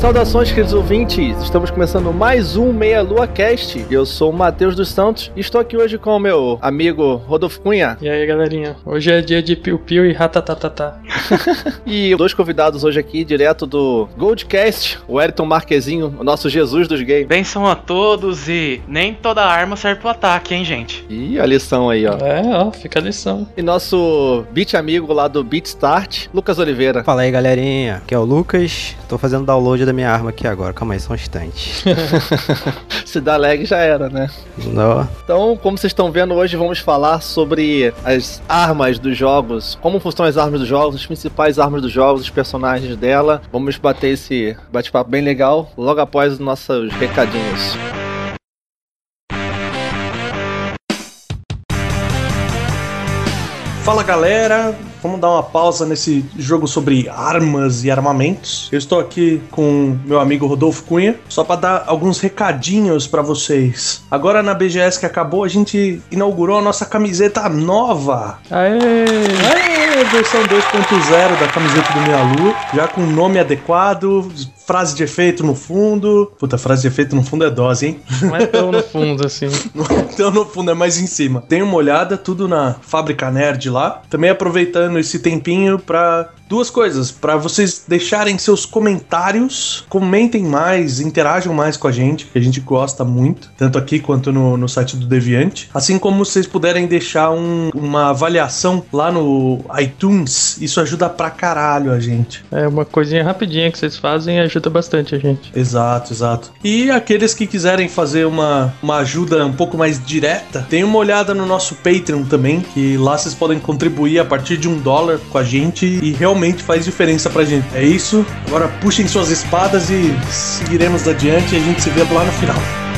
Saudações, queridos ouvintes! Estamos começando mais um Meia Lua Cast. Eu sou o Matheus dos Santos e estou aqui hoje com o meu amigo Rodolfo Cunha. E aí, galerinha? Hoje é dia de piu-piu e ratatatatá. e dois convidados hoje aqui, direto do Goldcast, o Eriton Marquezinho, o nosso Jesus dos games. Benção a todos e nem toda arma serve pro ataque, hein, gente? E a lição aí, ó. É, ó, fica a lição. E nosso beat amigo lá do Beat Start, Lucas Oliveira. Fala aí, galerinha. Aqui é o Lucas. Tô fazendo download da minha arma aqui agora. Calma aí, só um instante. Se dá lag já era, né? Não. Então, como vocês estão vendo, hoje vamos falar sobre as armas dos jogos, como funcionam as armas dos jogos, as principais armas dos jogos, os personagens dela. Vamos bater esse bate-papo bem legal logo após os nossos recadinhos. Fala galera, vamos dar uma pausa nesse jogo sobre armas e armamentos. Eu estou aqui com meu amigo Rodolfo Cunha, só para dar alguns recadinhos para vocês. Agora na BGS que acabou, a gente inaugurou a nossa camiseta nova. Aê! Aê, versão 2.0 da camiseta do Meia Lua, já com nome adequado, frase de efeito no fundo. Puta, frase de efeito no fundo é dose, hein? Não é tão no fundo assim. Não é tão no fundo, é mais em cima. Tem uma olhada, tudo na Fábrica Nerd lá. Também aproveitando esse tempinho pra duas coisas, para vocês deixarem seus comentários, comentem mais, interajam mais com a gente, que a gente gosta muito, tanto aqui quanto no, no site do Deviante. Assim como vocês puderem deixar um, uma avaliação lá no iTunes, isso ajuda pra caralho a gente. É uma coisinha rapidinha que vocês fazem ajuda bastante a gente. Exato, exato. E aqueles que quiserem fazer uma, uma ajuda um pouco mais direta, tem uma olhada no nosso Patreon também, que lá vocês podem contribuir a partir de um dólar com a gente e realmente faz diferença pra gente. É isso. Agora puxem suas espadas e seguiremos adiante e a gente se vê lá no final.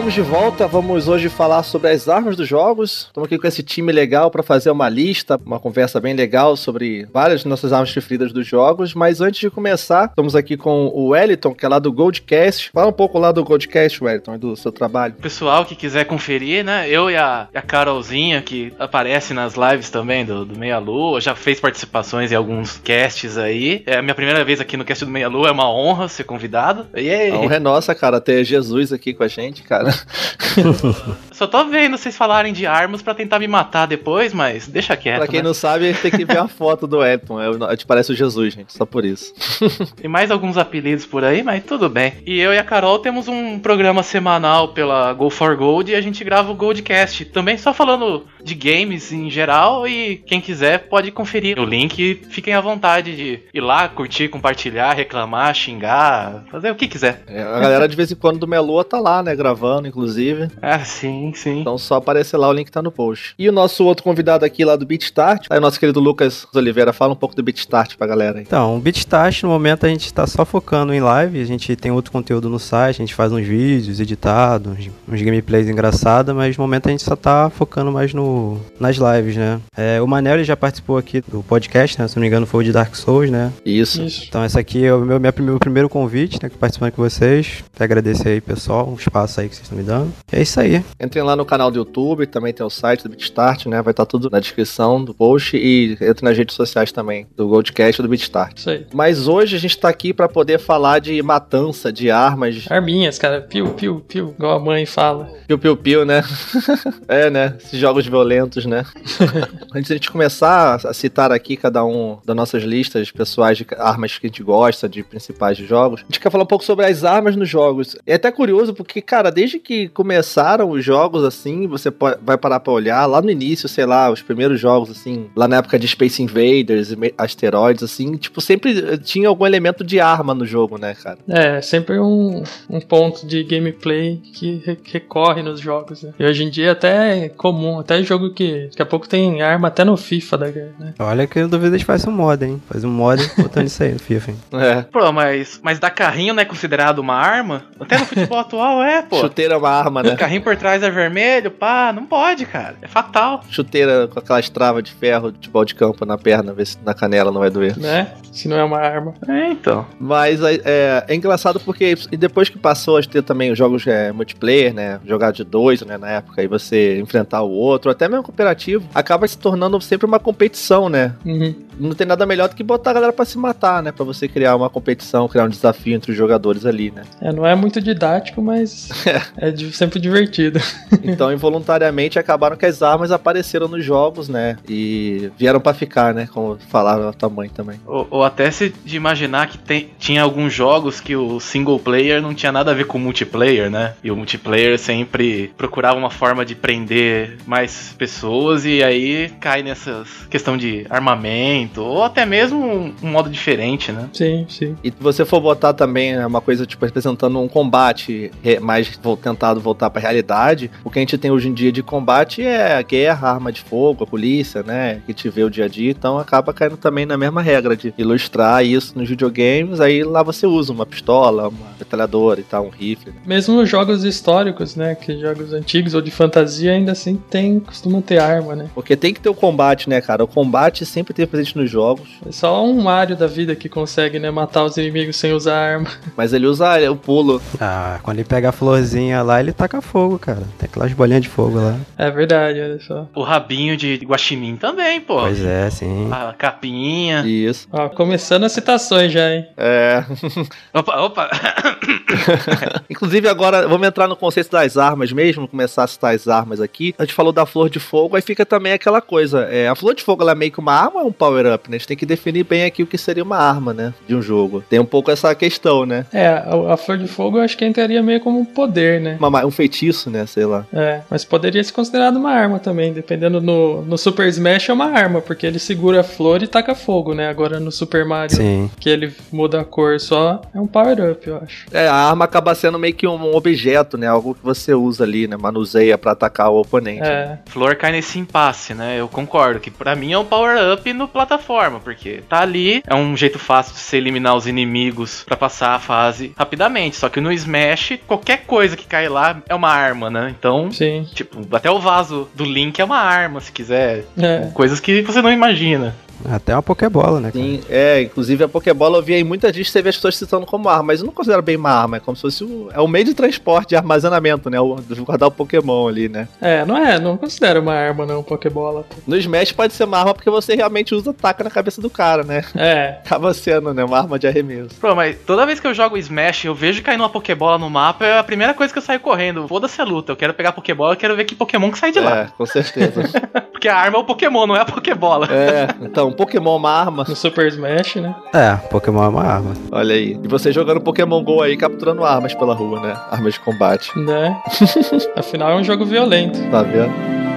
Estamos de volta, vamos hoje falar sobre as armas dos jogos. Estamos aqui com esse time legal para fazer uma lista, uma conversa bem legal sobre várias de nossas armas preferidas dos jogos. Mas antes de começar, estamos aqui com o Wellington, que é lá do Goldcast. Fala um pouco lá do Goldcast, Wellington, do seu trabalho. Pessoal que quiser conferir, né? Eu e a, a Carolzinha, que aparece nas lives também do, do Meia Lua, já fez participações em algus casts aí. É a minha primeira vez aqui no cast do Meia Lua, é uma honra ser convidado. E aí? A honra é nossa, cara, ter Jesus aqui com a gente cara. Só tô vendo vocês falarem de armas para tentar me matar depois, mas deixa quieto. Pra quem né? não sabe, tem que ver a foto do Elton. É, te parece o Jesus, gente, só por isso. Tem mais alguns apelidos por aí, mas tudo bem. E eu e a Carol temos um programa semanal pela Go for Gold e a gente grava o Goldcast. Também só falando de games em geral e quem quiser pode conferir o link. Fiquem à vontade de ir lá, curtir, compartilhar, reclamar, xingar, fazer o que quiser. É, a galera de vez em quando do Melua tá lá, né, gravando, inclusive. Ah, sim, sim. Então só aparecer lá, o link tá no post. E o nosso outro convidado aqui lá do BeatStart, aí o nosso querido Lucas Oliveira, fala um pouco do BeatStart pra galera aí. Então, o BeatStart, no momento, a gente tá só focando em live, a gente tem outro conteúdo no site, a gente faz uns vídeos editados, uns, uns gameplays engraçados, mas no momento a gente só tá focando mais no, nas lives, né? É, o Manel ele já participou aqui do podcast, né? Se não me engano foi o de Dark Souls, né? Isso. Isso. Então esse aqui é o meu, minha, meu primeiro convite, né? Participando com vocês. Quero agradecer aí, pessoal, o espaço aí que vocês estão me dando. É isso aí. Entrem lá no canal do YouTube, também tem o site do BeatStart, né? Vai estar tudo na descrição do post e entre nas redes sociais também, do Goldcast e do BeatStart. Isso aí. Mas hoje a gente tá aqui pra poder falar de matança, de armas, Arminhas, cara. Piu, piu, piu. Igual a mãe fala. piu-piu-piu, né? é, né? Esses jogos violentos, né? Antes de a gente começar a citar aqui cada um das nossas listas pessoais de armas que a gente gosta, de principais de jogos, a gente quer falar um pouco sobre as armas nos jogos. É até curioso porque, cara, cara, desde que começaram os jogos, assim, você pode, vai parar pra olhar, lá no início, sei lá, os primeiros jogos, assim, lá na época de Space Invaders, asteroides, assim, tipo, sempre tinha algum elemento de arma no jogo, né, cara? É, sempre um, um ponto de gameplay que recorre nos jogos, né? E hoje em dia até é comum, até jogo que daqui a pouco tem arma até no FIFA da né? Olha que eu duvido que faz um mod, hein? Faz um mod botando isso aí no FIFA, hein? É. Pô, mas, mas dar carrinho não é considerado uma arma? Até no futebol atual é, pô. Chuteira é uma arma, né? O carrinho por trás é vermelho, pá, não pode, cara. É fatal. Chuteira com aquelas travas de ferro, de futebol de campo na perna, ver se na canela não vai doer. Né? Se não é uma arma. É, então. Mas é, é, é engraçado porque e depois que passou a ter também os jogos é, multiplayer, né? Jogar de dois, né? Na época, e você enfrentar o outro, até mesmo cooperativo, acaba se tornando sempre uma competição, né? Uhum. Não tem nada melhor do que botar a galera pra se matar, né? Pra você criar uma competição, criar um desafio entre os jogadores ali, né? É, não é muito didático, mas é sempre divertido. então, involuntariamente, acabaram que as armas apareceram nos jogos, né? E vieram para ficar, né? Como falaram a tua mãe também. Ou, ou até se de imaginar que tem, tinha alguns jogos que o single player não tinha nada a ver com o multiplayer, né? E o multiplayer sempre procurava uma forma de prender mais pessoas e aí cai nessas questão de armamento ou até mesmo um, um modo diferente, né? Sim, sim. E se você for botar também é uma coisa tipo representando um combate mais tentado voltar para realidade, o que a gente tem hoje em dia de combate é a guerra, arma de fogo, a polícia, né? Que te vê o dia a dia, então acaba caindo também na mesma regra de ilustrar isso nos videogames, aí lá você usa uma pistola, uma metralhadora e tal, um rifle. Né? Mesmo jogos históricos, né? Que jogos antigos ou de fantasia ainda assim tem, costumam ter arma, né? Porque tem que ter o combate, né, cara? O combate sempre tem presente nos jogos. É só um Mario da vida que consegue, né, matar os inimigos sem usar arma. Mas ele usa o pulo. Ah, quando ele pega a florzinha lá, ele taca fogo, cara. Tem aquelas bolinhas de fogo lá. É verdade, olha só. O rabinho de guaxinim também, pô. Pois é, sim. A capinha. Isso. Ó, começando as citações já, hein? É. opa, opa. Inclusive agora, vamos entrar no conceito das armas mesmo, começar a citar as armas aqui. A gente falou da flor de fogo, aí fica também aquela coisa. É, a flor de fogo ela é meio que uma arma ou um power-up, né? A gente tem que definir bem aqui o que seria uma arma, né? De um jogo. Tem um pouco essa questão, né? É, a, a flor de fogo eu acho que entraria meio como um poder, né? Uma, um feitiço, né? Sei lá. É, mas poderia ser considerado uma arma também, dependendo no, no Super Smash é uma arma, porque ele segura a flor e taca fogo, né? Agora no Super Mario, Sim. que ele muda a cor só, é um power-up, eu acho. É, a arma acaba sendo meio que um objeto, né? Algo que você usa ali, né? Manuseia para atacar o oponente. É. Flor cai nesse impasse, né? Eu concordo que para mim é um power-up no plataforma, porque tá ali, é um jeito fácil de você eliminar os inimigos para passar a fase rapidamente. Só que no Smash, qualquer coisa que cai lá é uma arma, né? Então, Sim. tipo, até o vaso do Link é uma arma, se quiser. É. Coisas que você não imagina. Até uma Pokébola, né? Cara? Sim, é, inclusive a Pokébola eu vi aí muita gente você vê as pessoas citando como arma, mas eu não considero bem uma arma, é como se fosse o, é o meio de transporte, de armazenamento, né? O, de guardar o Pokémon ali, né? É, não é, não considero uma arma não, Pokébola. No Smash pode ser uma arma porque você realmente usa taca na cabeça do cara, né? É. Acaba sendo, né? Uma arma de arremesso. Pô, mas toda vez que eu jogo Smash, eu vejo caindo uma Pokébola no mapa, é a primeira coisa que eu saio correndo. Foda-se a luta, eu quero pegar a Pokébola, eu quero ver que Pokémon que sai de lá. É, com certeza. porque a arma é o Pokémon, não é a Pokébola. É, então, Pokémon é uma arma. No Super Smash, né? É, Pokémon é uma arma. Olha aí. E você jogando Pokémon GO aí, capturando armas pela rua, né? Armas de combate. Né? Afinal, é um jogo violento. Tá vendo?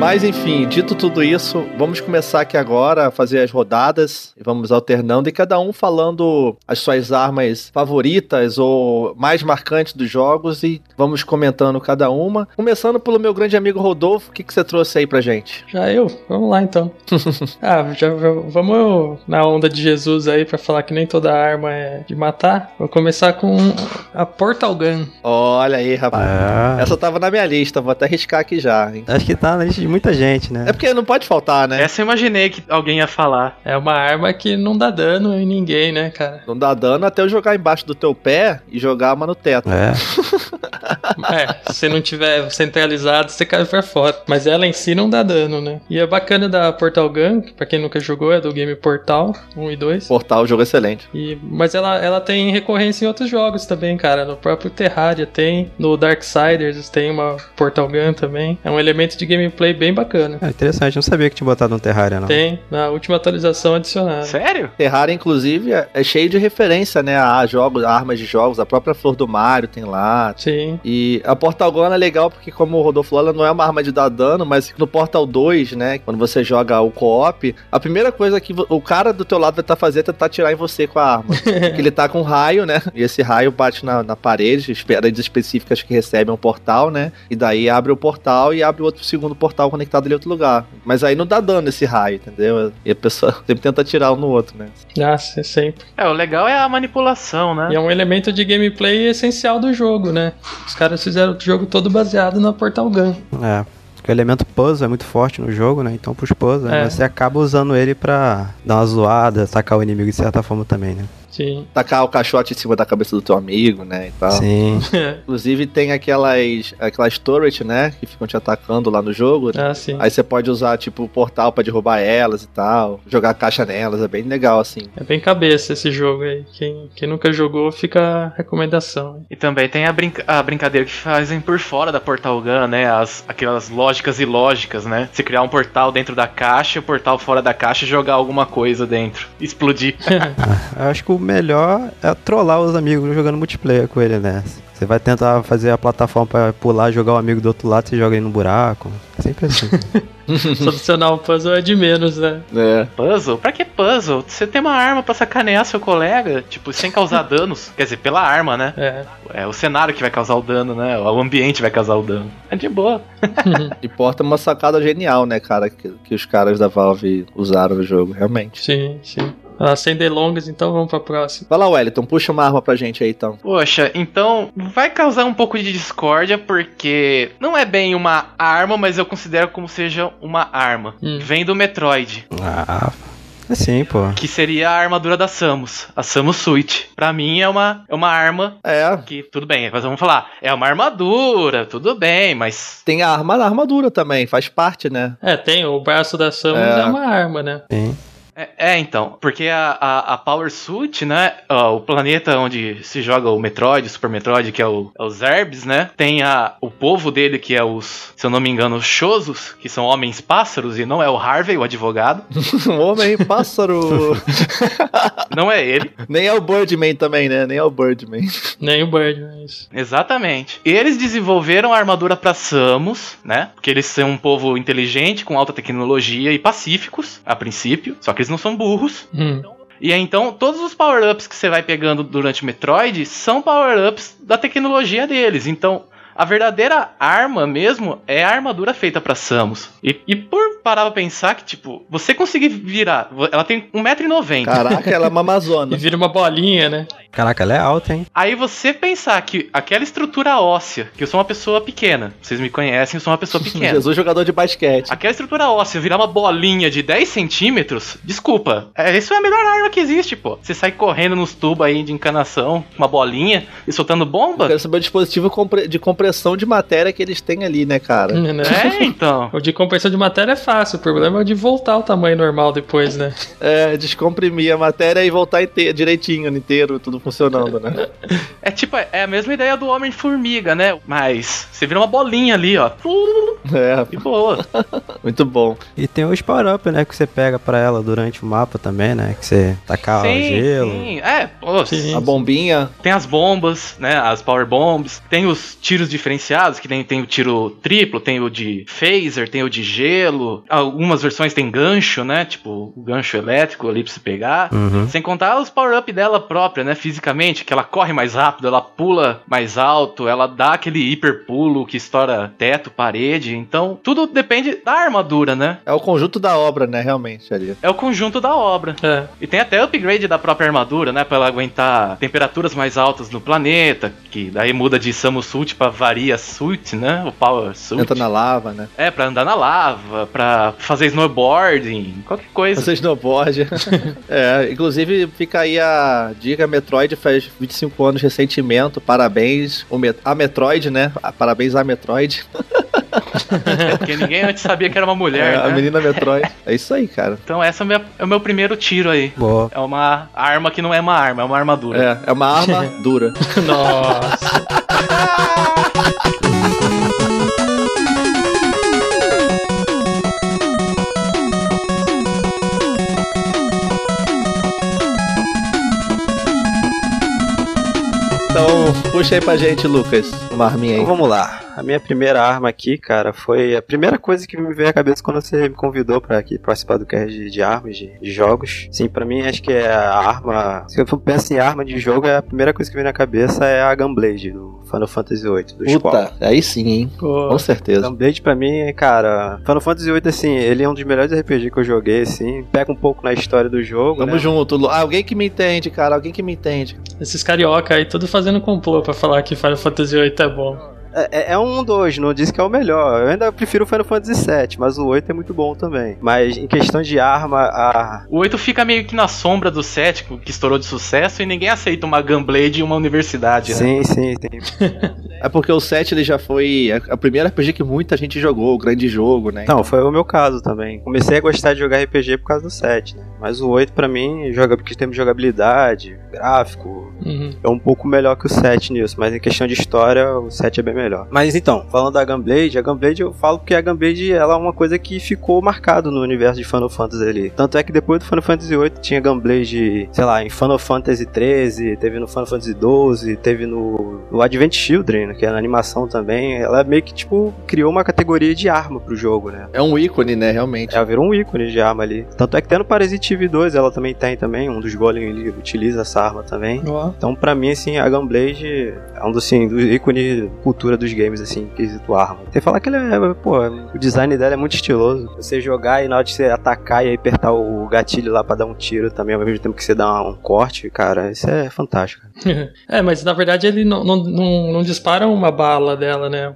Mas enfim, dito tudo isso, vamos começar aqui agora a fazer as rodadas e vamos alternando e cada um falando as suas armas favoritas ou mais marcantes dos jogos e vamos comentando cada uma. Começando pelo meu grande amigo Rodolfo, o que, que você trouxe aí pra gente? Já eu? Vamos lá então. ah, já, já, vamos na onda de Jesus aí pra falar que nem toda arma é de matar. Vou começar com a Portal Gun. Olha aí, rapaz. Ah, Essa tava na minha lista, vou até riscar aqui já, hein? acho que tá na lista de muita gente, né? É porque não pode faltar, né? Essa eu imaginei que alguém ia falar. É uma arma que não dá dano em ninguém, né, cara? Não dá dano até eu jogar embaixo do teu pé e jogar uma no teto. É. É, se não tiver centralizado, você cai pra fora. Mas ela em si não dá dano, né? E é bacana da Portal Gun, que pra quem nunca jogou, é do game Portal 1 e 2. Portal, jogo excelente. E, mas ela, ela tem recorrência em outros jogos também, cara. No próprio Terraria tem, no Darksiders tem uma Portal Gun também. É um elemento de gameplay bem bacana. É interessante, não sabia que tinha botado no Terraria, não. Tem, na última atualização adicionada. Sério? Terraria, inclusive, é, é cheio de referência, né? A jogos, a armas de jogos, a própria flor do Mario tem lá. Sim. E a Portal Gun é legal porque, como o Rodolfo falou, ela não é uma arma de dar dano, mas no Portal 2, né? Quando você joga o co-op, a primeira coisa que o cara do teu lado vai estar fazendo é tentar atirar em você com a arma. porque ele tá com um raio, né? E esse raio bate na, na parede, as paredes específicas que recebem um portal, né? E daí abre o portal e abre outro segundo portal conectado ali em outro lugar. Mas aí não dá dano esse raio, entendeu? E a pessoa sempre tenta atirar um no outro, né? Ah, sim, sempre. É, o legal é a manipulação, né? E é um elemento de gameplay essencial do jogo, né? Os caras fizeram o jogo todo baseado na Portal Gun. É. Porque o elemento puzzle é muito forte no jogo, né? Então pros puzzles, É. você acaba usando ele pra dar uma zoada, sacar o inimigo de certa forma também, né? Sim. Tacar o caixote em cima da cabeça do teu amigo, né? E tal. Sim. Inclusive tem aquelas, aquelas turret, né? Que ficam te atacando lá no jogo. ah, sim. Aí você pode usar, tipo, o portal pra derrubar elas e tal. Jogar caixa nelas, é bem legal, assim. É bem cabeça esse jogo aí. Quem, quem nunca jogou, fica a recomendação. E também tem a, brinca- a brincadeira que fazem por fora da Portal Gun, né? As, aquelas lógicas e lógicas, né? Você criar um portal dentro da caixa, o portal fora da caixa e jogar alguma coisa dentro. Explodir. Eu acho que o melhor é trollar os amigos jogando multiplayer com ele, né? Você vai tentar fazer a plataforma pra pular, jogar o amigo do outro lado, você joga ele no buraco. É sempre assim. Solucionar o puzzle é de menos, né? É. Puzzle? Pra que puzzle? Você tem uma arma pra sacanear seu colega, tipo, sem causar danos. Quer dizer, pela arma, né? É. É o cenário que vai causar o dano, né? O ambiente vai causar o dano. É de boa. E Porta é uma sacada genial, né, cara? Que, que os caras da Valve usaram no jogo, realmente. Sim, sim. Ah, sem delongas, então vamos pra próxima. Vai lá, Wellington, puxa uma arma pra gente aí, então. Poxa, então vai causar um pouco de discórdia, porque não é bem uma arma, mas eu considero como seja uma arma. Hum. Vem do Metroid, ah, assim, pô. que seria a armadura da Samus, a Samus Suit. Pra mim é uma, é uma arma É, que, tudo bem, mas vamos falar, é uma armadura, tudo bem, mas tem a arma da armadura também, faz parte, né? É, tem o braço da Samus É. é, uma arma, né? Sim. É, é, então, porque a, a, a Power Suit, né, ó, o planeta onde se joga o Metroid, o Super Metroid, que é o, é o Zerbs, né, tem a, o povo dele, que é os, se eu não me engano, os Shozos, que são homens pássaros, e não é o Harvey, o advogado, Homem, pássaro. não é ele, Nem é o Birdman também, né? Nem é o Birdman. Nem o Bird, mas. exatamente. Eles desenvolveram a armadura pra Samus, né, porque eles são um povo inteligente, com alta tecnologia e pacíficos, a princípio, só que eles não são burros, Hum. E aí, então, todos os power-ups que você vai pegando durante o Metroid são power-ups da tecnologia deles. Então, a verdadeira arma mesmo é a armadura feita pra Samus. E, e por parar pra pensar que, tipo, você conseguir virar. Ela tem 1,90m. Caraca, ela é uma E amazona. vira uma bolinha, né? Caraca, ela é alta, hein? Aí você pensar que aquela estrutura óssea, que eu sou uma pessoa pequena, vocês me conhecem, eu sou uma pessoa pequena. Jesus, jogador de basquete. Aquela estrutura óssea virar uma bolinha de 10 centímetros, desculpa. É, isso é a melhor arma que existe, pô. Você sai correndo nos tubos aí de encanação, com uma bolinha e soltando Eu bomba. quero saber o dispositivo de compressão de matéria que eles têm ali, né, cara? né? É, então. O de compressão de matéria é fácil, o problema é o de voltar ao tamanho normal depois, né? É, descomprimir a matéria e voltar inte- direitinho, inteiro, tudo funcionando, né? É tipo, é a mesma ideia do Homem-Formiga, né? Mas você vira uma bolinha ali, ó. É, E boa. muito bom. E tem os power-up, né? Que você pega pra ela durante o mapa também, né? Que você tacar o gelo. sim. É, pô, Sim. A bombinha. Tem as bombas, né? As power bombs. Tem os tiros diferenciados, que tem, tem o tiro triplo, tem o de phaser, tem o de gelo. Algumas versões tem gancho, né? Tipo, o gancho elétrico ali pra você pegar. Uhum. Sem contar os power-up dela própria, né? Fisicamente, que ela corre mais rápido, ela pula mais alto, ela dá aquele hiper pulo que estoura teto, parede. Então, tudo depende da armadura, né? É o conjunto da obra, né, realmente, ali. É o conjunto da obra. É. E tem até upgrade da própria armadura, né? Pra ela aguentar temperaturas mais altas no planeta. Que daí muda de Samus Suit pra Varia Suit, né? O Power Suit. Entra na lava, né? É, pra andar na lava, pra fazer snowboarding, qualquer coisa. Você snowboard. é, inclusive fica aí a dica, Metroid faz 25 anos de ressentimento, parabéns. O Met- a Metroid, né? Parabéns a Metroid. É, porque ninguém antes sabia que era uma mulher, É, né? A menina Metroid. É isso aí, cara. Então essa é, minha- é o meu primeiro tiro aí. Boa. É uma arma que não é uma arma, é uma armadura. É, é uma arma dura. Nossa. Puxa aí pra gente, Lucas, uma arminha aí. Então vamos lá. A minha primeira arma aqui, cara, foi a primeira coisa que me veio à cabeça quando você me convidou pra aqui participar do cast de, de armas, de, de jogos. Sim, pra mim acho que é a arma. Se eu penso em arma de jogo, é a primeira coisa que vem na cabeça é a Gunblade do Final Fantasy VIII, do Squall. Puta, aí sim, hein? Pô, Com certeza. Gunblade pra mim, cara, Final Fantasy VIII, assim, ele é um dos melhores RPG que eu joguei, assim. Pega um pouco na história do jogo. Tamo né? junto. Lu- Ah, alguém que me entende, cara. Alguém que me entende. esses carioca aí, tudo fazendo complô pra falar que Final Fantasy VIII é bom. É, é um dos, não disse que é o melhor. Eu ainda prefiro o Final Fantasy VII, mas o 8 é muito bom também. Mas em questão de arma, a. O 8 fica meio que na sombra do 7, que estourou de sucesso, e ninguém aceita uma Gunblade em uma universidade, né? Sim, sim, tem. É porque o 7 ele já foi a primeira RPG que muita gente jogou, o grande jogo, né? Não, foi o meu caso também. Comecei a gostar de jogar RPG por causa do 7, né? Mas o 8 pra mim, joga porque tem jogabilidade, gráfico, Uhum. é um pouco melhor que o 7 nisso, mas em questão de história, o 7 é bem melhor. Mas então, falando da Gunblade, a Gunblade eu falo porque a Gunblade ela é uma coisa que ficou marcado no universo de Final Fantasy ali. Tanto é que depois do Final Fantasy VIII tinha Gunblade, sei lá, em Final Fantasy XIII, teve no Final Fantasy XII, teve no, no Advent Children, né, que é na animação também. Ela meio que, tipo, criou uma categoria de arma pro jogo, né? É um ícone, né? Realmente. Ela virou um ícone de arma ali. Tanto é que até no Parasite Eve 2 ela também tem também, um dos Golem ele utiliza essa arma também. Então, pra mim, assim, a Gunblade é um dos, assim, do ícone de cultura dos games, assim, quesito arma. Que falar que ele é, pô, o design dela é muito estiloso. Você jogar e na hora de você atacar e apertar o gatilho lá pra dar um tiro também, ao mesmo tempo que você dá um corte, cara, isso é fantástico. É, mas na verdade ele não, não, não, não dispara uma bala dela, né?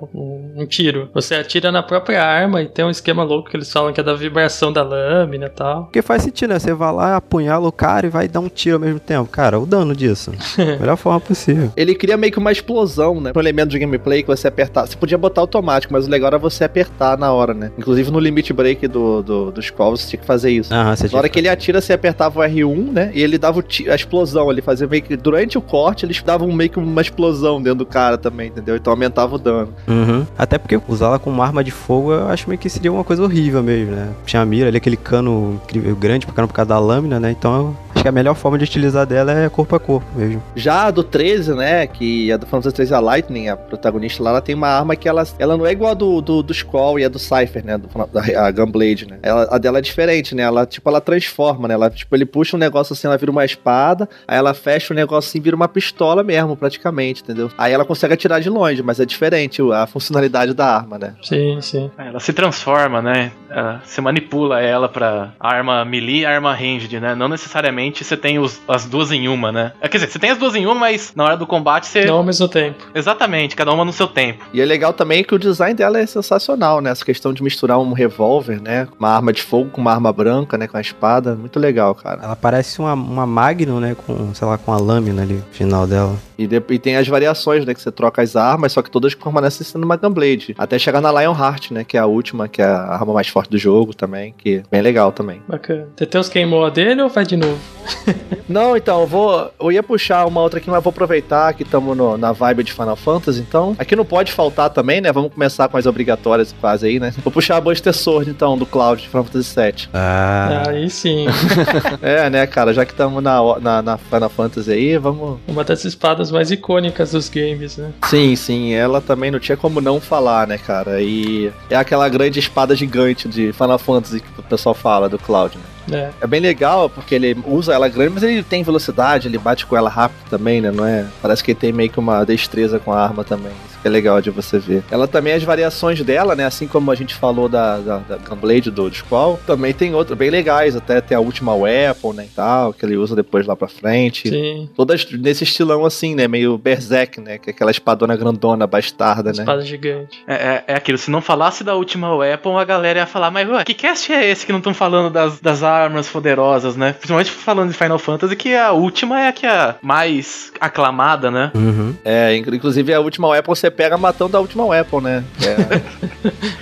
Um tiro. Você atira na própria arma e tem um esquema louco que eles falam que é da vibração da lâmina e tal. Porque faz sentido, né? Você vai lá, apunhala o cara e vai dar um tiro ao mesmo tempo. Cara, o dano disso. Melhor forma possível. Ele cria meio que uma explosão, né? Um elemento de gameplay que você apertar. Você podia botar automático, mas o legal era você apertar na hora, né? Inclusive no limit break do, do, dos calls você tinha que fazer isso. Aham, você Na hora que ele atira, você apertava o R1, né? E ele dava a explosão. Ele fazia meio que. Durante o corte, eles davam meio que uma explosão dentro do cara também, entendeu? Então aumentava o dano. Uhum. Até porque usá-la como arma de fogo eu acho meio que seria uma coisa horrível mesmo, né? Tinha a mira ali, aquele cano grande pra caramba por causa da lâmina, né? Então acho que a melhor forma de utilizar dela é corpo a corpo mesmo. Já a do 13, né? Que a do Final Fantasy 13, a Lightning, a protagonista lá, ela tem uma arma que ela, ela não é igual a do, do, do e a do Cypher, né? Do, da, a Gunblade, né? Ela, a dela é diferente, né? Ela, tipo, ela transforma, né? Ela, tipo, ele puxa um negócio assim, ela vira uma espada, aí ela fecha o negócio assim, vira uma pistola mesmo, praticamente, entendeu? Aí ela consegue atirar de longe, mas é diferente a funcionalidade da arma, né? Sim, sim. Ela se transforma, né? Ah, Você manipula ela pra arma melee e arma ranged, né? Não necessariamente você tem os- as duas em uma, né? É, Quer dizer, você tem as duas em uma, mas na hora do combate você. Não ao mesmo tempo. Exatamente, cada uma no seu tempo. E é legal também que o design dela é sensacional, né? Essa questão de misturar um revólver, né? Uma arma de fogo com uma arma branca, né? Com a espada. Muito legal, cara. Ela parece uma, uma Magnum, né? Com, sei lá, com a lâmina ali no final dela. E, de- e tem as variações, né? Que você troca as armas, só que todas permanecem sendo uma Gunblade. Até chegar na Lionheart, né? Que é a última, que é a arma mais forte do jogo também. Que é bem legal também. Bacana. Teteus queimou a dele ou vai de novo? Não, então, eu vou. Eu ia puxar uma outra aqui, mas vou aproveitar que estamos na vibe de Final Fantasy, então. Aqui não pode faltar também, né? Vamos começar com as obrigatórias quase aí, né? Vou puxar a Buster Sword, então, do Cloud de Final Fantasy VII. Ah. Aí sim. é, né, cara? Já que estamos na, na, na Final Fantasy aí, vamos. Uma das espadas mais icônicas dos games, né? Sim, sim, ela também não tinha como não falar, né, cara? E é aquela grande espada gigante de Final Fantasy que o pessoal fala do Cloud, né? É. É bem legal porque ele usa ela grande, mas ele tem velocidade, ele bate com ela rápido também, né? Não é? Parece que ele tem meio que uma destreza com a arma também. Isso que é legal de você ver. Ela também, as variações dela, né? Assim como a gente falou da, da, da Gunblade do Squall, também tem outras bem legais. Até tem a última Weapon, né? E tal, que ele usa depois lá pra frente. Sim. Todas nesse estilão assim, né? Meio Berserk, né? Que é aquela espadona grandona, bastarda, né? Espada gigante. É, é, é aquilo, se não falasse da última weapon, a galera ia falar, mas ué, que cast é esse que não estão falando das, das armas poderosas, né? Principalmente falando de Final Fantasy, que a última é a que é a mais aclamada, né? Uhum. É, inclu- inclusive a última Weapon você pega matando a última Weapon, né? É,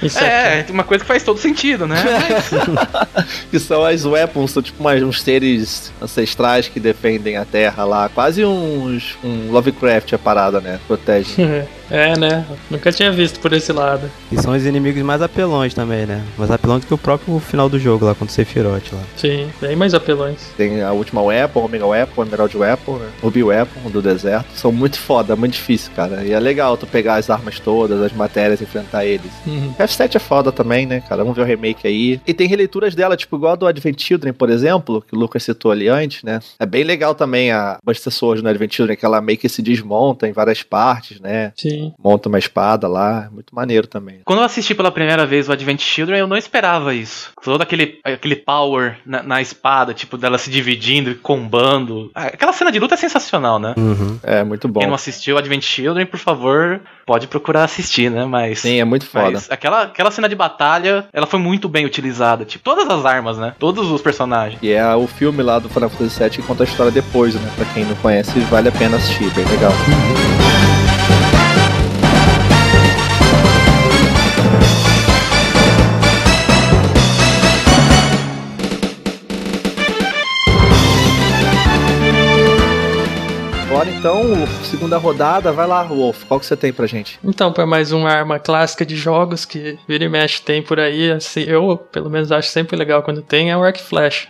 Isso é. É, uma coisa que faz todo sentido, né? Que são as Weapons, são tipo mais uns seres ancestrais que defendem a Terra lá. Quase uns. um Lovecraft a parada, né? Protege. É, né? Nunca tinha visto por esse lado. E são os inimigos mais apelões também, né? Mais apelões do que o próprio final do jogo lá, quando o Sephiroth lá. Sim, bem mais apelões. Tem a última Weapon, Omega Weapon, Emerald Weapon, né? Ruby Weapon do deserto. São muito foda, muito difícil, cara. E é legal tu pegar as armas todas, as matérias e enfrentar eles. Uhum. F7 é foda também, né, cara? Vamos ver o remake aí. E tem releituras dela, tipo, igual a do Advent Children, por exemplo, que o Lucas citou ali antes, né? É bem legal também a Buster Sword no Advent Children, que ela meio que se desmonta em várias partes, né? Sim. Monta uma espada lá. Muito maneiro também. Quando eu assisti pela primeira vez o Advent Children, eu não esperava isso. Todo aquele, aquele power na, na espada, tipo, dela se dividindo e combando. Ah, Aquela cena de luta é sensacional, né? Uhum. É, muito bom. Quem não assistiu Advent Children, por favor, pode procurar assistir, né? Mas. Sim, é muito foda. Mas aquela, aquela cena de batalha, ela foi muito bem utilizada. Tipo, todas as armas, né? Todos os personagens. E é o filme lá do Final Fantasy VII que conta a história depois, né? Pra quem não conhece, vale a pena assistir, bem legal. Então, segunda rodada, vai lá, Wolf, qual que você tem pra gente? Então, para mais uma arma clássica de jogos que vira e mexe tem por aí, assim, eu pelo menos acho sempre legal quando tem, é o Arc.